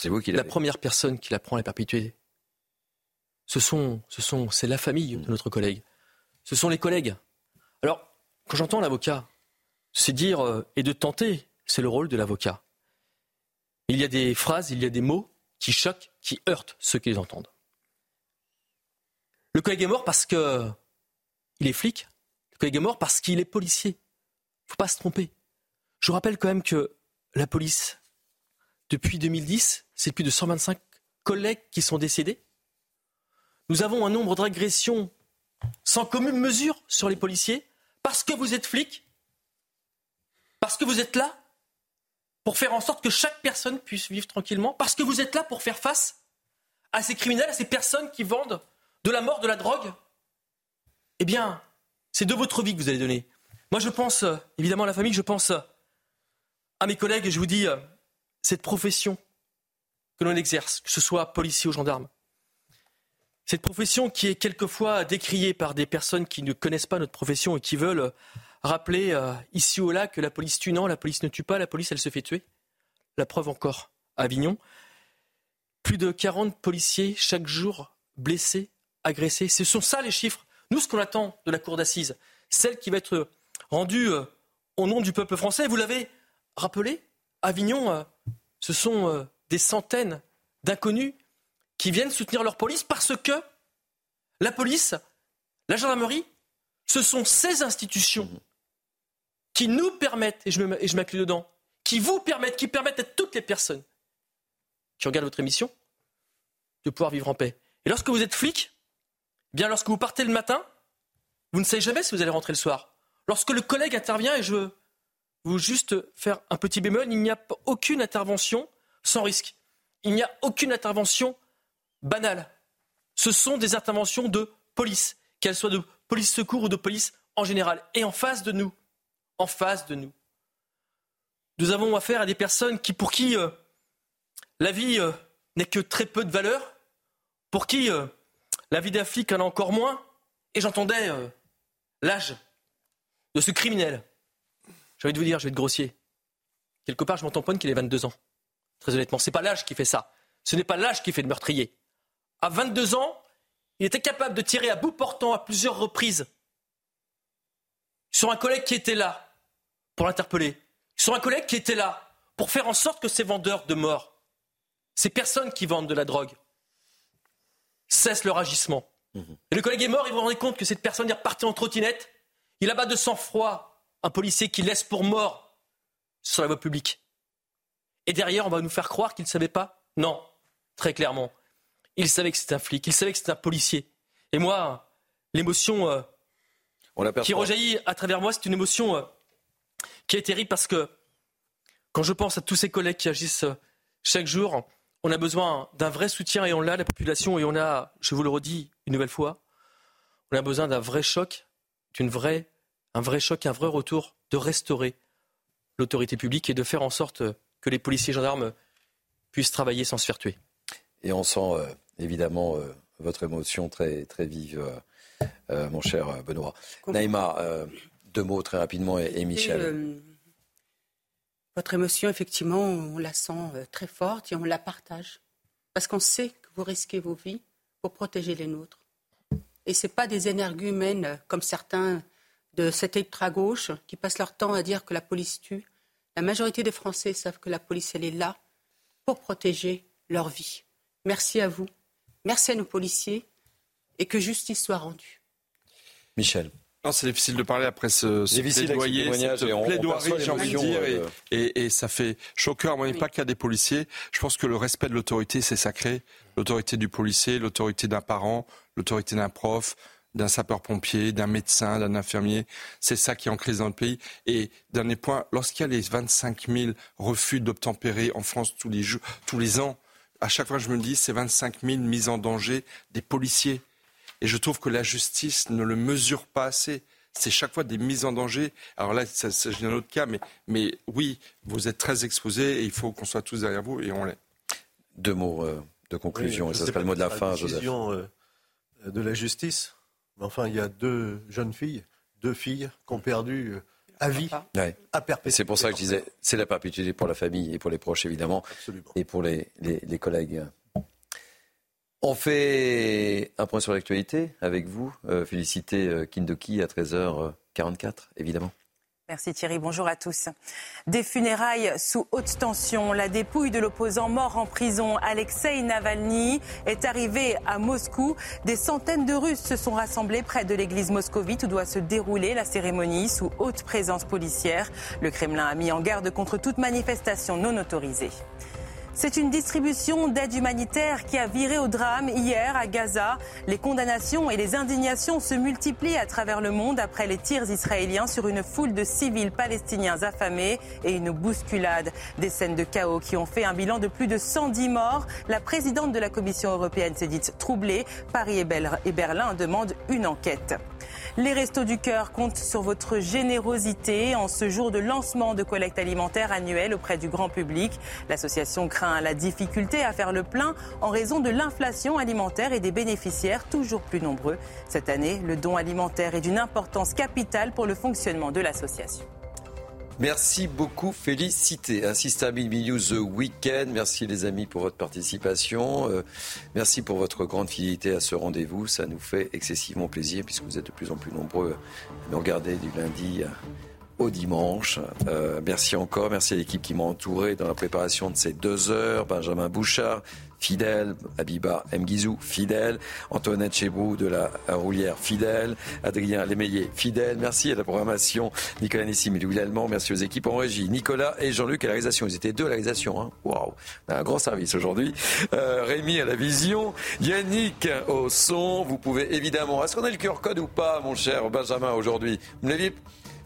C'est vous qui La première personne qui la prend la perpétuité, ce sont, ce sont, c'est la famille de notre collègue. Ce sont les collègues. Alors, quand j'entends l'avocat, c'est dire euh, et de tenter, c'est le rôle de l'avocat. Il y a des phrases, il y a des mots qui choquent, qui heurtent ceux qui les entendent. Le collègue est mort parce que il est flic. Le collègue est mort parce qu'il est policier. Il ne faut pas se tromper. Je vous rappelle quand même que la police, depuis 2010, c'est plus de 125 collègues qui sont décédés. Nous avons un nombre d'agressions sans commune mesure sur les policiers parce que vous êtes flic, parce que vous êtes là pour faire en sorte que chaque personne puisse vivre tranquillement, parce que vous êtes là pour faire face à ces criminels, à ces personnes qui vendent de la mort, de la drogue, eh bien, c'est de votre vie que vous allez donner. Moi, je pense euh, évidemment à la famille, je pense euh, à mes collègues et je vous dis, euh, cette profession que l'on exerce, que ce soit policier ou gendarme, cette profession qui est quelquefois décriée par des personnes qui ne connaissent pas notre profession et qui veulent rappeler ici ou là que la police tue, non, la police ne tue pas, la police elle se fait tuer. La preuve encore, à Avignon, plus de 40 policiers chaque jour blessés, agressés. Ce sont ça les chiffres. Nous, ce qu'on attend de la cour d'assises, celle qui va être rendue euh, au nom du peuple français, vous l'avez rappelé, Avignon, euh, ce sont euh, des centaines d'inconnus qui viennent soutenir leur police parce que la police, la gendarmerie, ce sont ces institutions qui nous permettent, et je m'inclus dedans, qui vous permettent, qui permettent à toutes les personnes qui regardent votre émission de pouvoir vivre en paix. Et lorsque vous êtes flic, bien lorsque vous partez le matin, vous ne savez jamais si vous allez rentrer le soir. Lorsque le collègue intervient, et je veux vous juste faire un petit bémol, il n'y a aucune intervention sans risque. Il n'y a aucune intervention banale. Ce sont des interventions de police, qu'elles soient de police secours ou de police en général. Et en face de nous, en face de nous, nous avons affaire à des personnes pour qui euh, la vie euh, n'est que très peu de valeur, pour qui euh, la vie d'un flic en a encore moins, et j'entendais l'âge de ce criminel. J'ai envie de vous dire, je vais être grossier. Quelque part, je m'en tamponne qu'il ait 22 ans. Très honnêtement, ce n'est pas l'âge qui fait ça. Ce n'est pas l'âge qui fait le meurtrier. À 22 ans, il était capable de tirer à bout portant à plusieurs reprises sur un collègue qui était là pour l'interpeller, sur un collègue qui était là pour faire en sorte que ces vendeurs de mort ces personnes qui vendent de la drogue cessent leur agissement. Et le collègue est mort, et vous vous rendez compte que cette personne est repartie en trottinette. Il abat de sang-froid un policier qui laisse pour mort sur la voie publique. Et derrière, on va nous faire croire qu'il ne savait pas Non, très clairement. Il savait que c'était un flic, il savait que c'était un policier. Et moi, l'émotion euh, qui rejaillit à travers moi, c'est une émotion euh, qui est terrible parce que quand je pense à tous ces collègues qui agissent euh, chaque jour, on a besoin d'un vrai soutien et on l'a, la population, et on a, je vous le redis une nouvelle fois, on a besoin d'un vrai choc, d'une vraie, un vrai choc, un vrai retour de restaurer l'autorité publique et de faire en sorte que les policiers et gendarmes puissent travailler sans se faire tuer. Et on sent euh, évidemment euh, votre émotion très, très vive, euh, mon cher Benoît. Naïma, deux mots très rapidement et, Michel. Votre émotion, effectivement, on la sent euh, très forte et on la partage. Parce qu'on sait que vous risquez vos vies pour protéger les nôtres. Et ce n'est pas des énergumènes comme certains de cette ultra-gauche qui passent leur temps à dire que la police tue. La majorité des Français savent que la police, elle est là pour protéger leur vie. Merci à vous. Merci à nos policiers et que justice soit rendue. Michel c'est difficile de parler après ce, ce plaidoyer, cette plaidoirie, j'ai envie de dire, euh, et, et, ça fait chaud cœur. Moi, pas qu'à des policiers. Je pense que le respect de l'autorité, c'est sacré. L'autorité du policier, l'autorité d'un parent, l'autorité d'un prof, d'un sapeur-pompier, d'un médecin, d'un infirmier. C'est ça qui est en crise dans le pays. Et dernier point, lorsqu'il y a les 25 000 refus d'obtempérer en France tous les, jours, tous les ans, à chaque fois je me dis, c'est 25 000 mises en danger des policiers et je trouve que la justice ne le mesure pas assez. C'est chaque fois des mises en danger. Alors là, ça s'agit d'un autre cas, mais, mais oui, vous êtes très exposés et il faut qu'on soit tous derrière vous et on l'est. Deux mots euh, de conclusion, et ce sera le mot de la, fin, Joseph. Euh, de la justice. Enfin, il y a deux jeunes filles, deux filles qui ont perdu euh, à vie, à perpétuité. C'est pour ça que je disais, c'est la perpétuité pour la famille et pour les proches, évidemment, et pour les, les, les collègues. On fait un point sur l'actualité avec vous. Euh, féliciter euh, Kindoki à 13h44, évidemment. Merci Thierry, bonjour à tous. Des funérailles sous haute tension. La dépouille de l'opposant mort en prison, Alexei Navalny, est arrivée à Moscou. Des centaines de Russes se sont rassemblés près de l'église moscovite où doit se dérouler la cérémonie sous haute présence policière. Le Kremlin a mis en garde contre toute manifestation non autorisée. C'est une distribution d'aide humanitaire qui a viré au drame hier à Gaza. Les condamnations et les indignations se multiplient à travers le monde après les tirs israéliens sur une foule de civils palestiniens affamés et une bousculade. Des scènes de chaos qui ont fait un bilan de plus de 110 morts. La présidente de la Commission européenne s'est dite troublée. Paris et Berlin demandent une enquête. Les Restos du Cœur comptent sur votre générosité en ce jour de lancement de collecte alimentaire annuelle auprès du grand public. L'association craint la difficulté à faire le plein en raison de l'inflation alimentaire et des bénéficiaires toujours plus nombreux. Cette année, le don alimentaire est d'une importance capitale pour le fonctionnement de l'association. Merci beaucoup, félicité. Ainsi se termine News The Weekend. Merci les amis pour votre participation. Euh, merci pour votre grande fidélité à ce rendez-vous. Ça nous fait excessivement plaisir puisque vous êtes de plus en plus nombreux à nous regarder du lundi au dimanche. Euh, merci encore. Merci à l'équipe qui m'a entouré dans la préparation de ces deux heures. Benjamin Bouchard, fidèle. Abiba Mguizou, fidèle. Antoinette Chebrou de la Roulière, fidèle. Adrien Lémeyer, fidèle. Merci à la programmation. Nicolas Nissim et Louis Allemand. Merci aux équipes en régie. Nicolas et Jean-Luc à la réalisation. Ils étaient deux à la réalisation. Hein. Waouh, un grand service aujourd'hui. Euh, Rémi à la vision. Yannick au son. Vous pouvez évidemment. Est-ce qu'on a le QR code ou pas, mon cher Benjamin, aujourd'hui? Vous l'aviez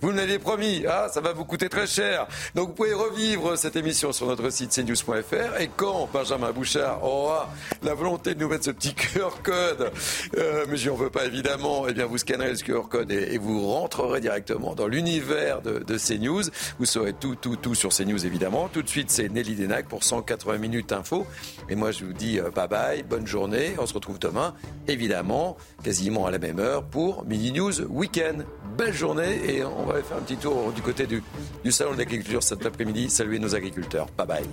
vous me l'aviez promis, ah, ça va vous coûter très cher. Donc vous pouvez revivre cette émission sur notre site cnews.fr. Et quand Benjamin Bouchard aura la volonté de nous mettre ce petit [laughs] QR code, euh, mais je n'en veux pas évidemment, eh bien vous scannerez ce QR code et, vous rentrerez directement dans l'univers de, de, CNews. Vous saurez tout, tout, tout sur CNews évidemment. Tout de suite, c'est Nelly Denac pour 180 minutes info. Et moi, je vous dis euh, bye bye, bonne journée. On se retrouve demain, évidemment, quasiment à la même heure pour Mini News Weekend. Belle journée et on va faire un petit tour du côté du, du salon de l'agriculture cet après-midi. Saluer nos agriculteurs. Bye bye.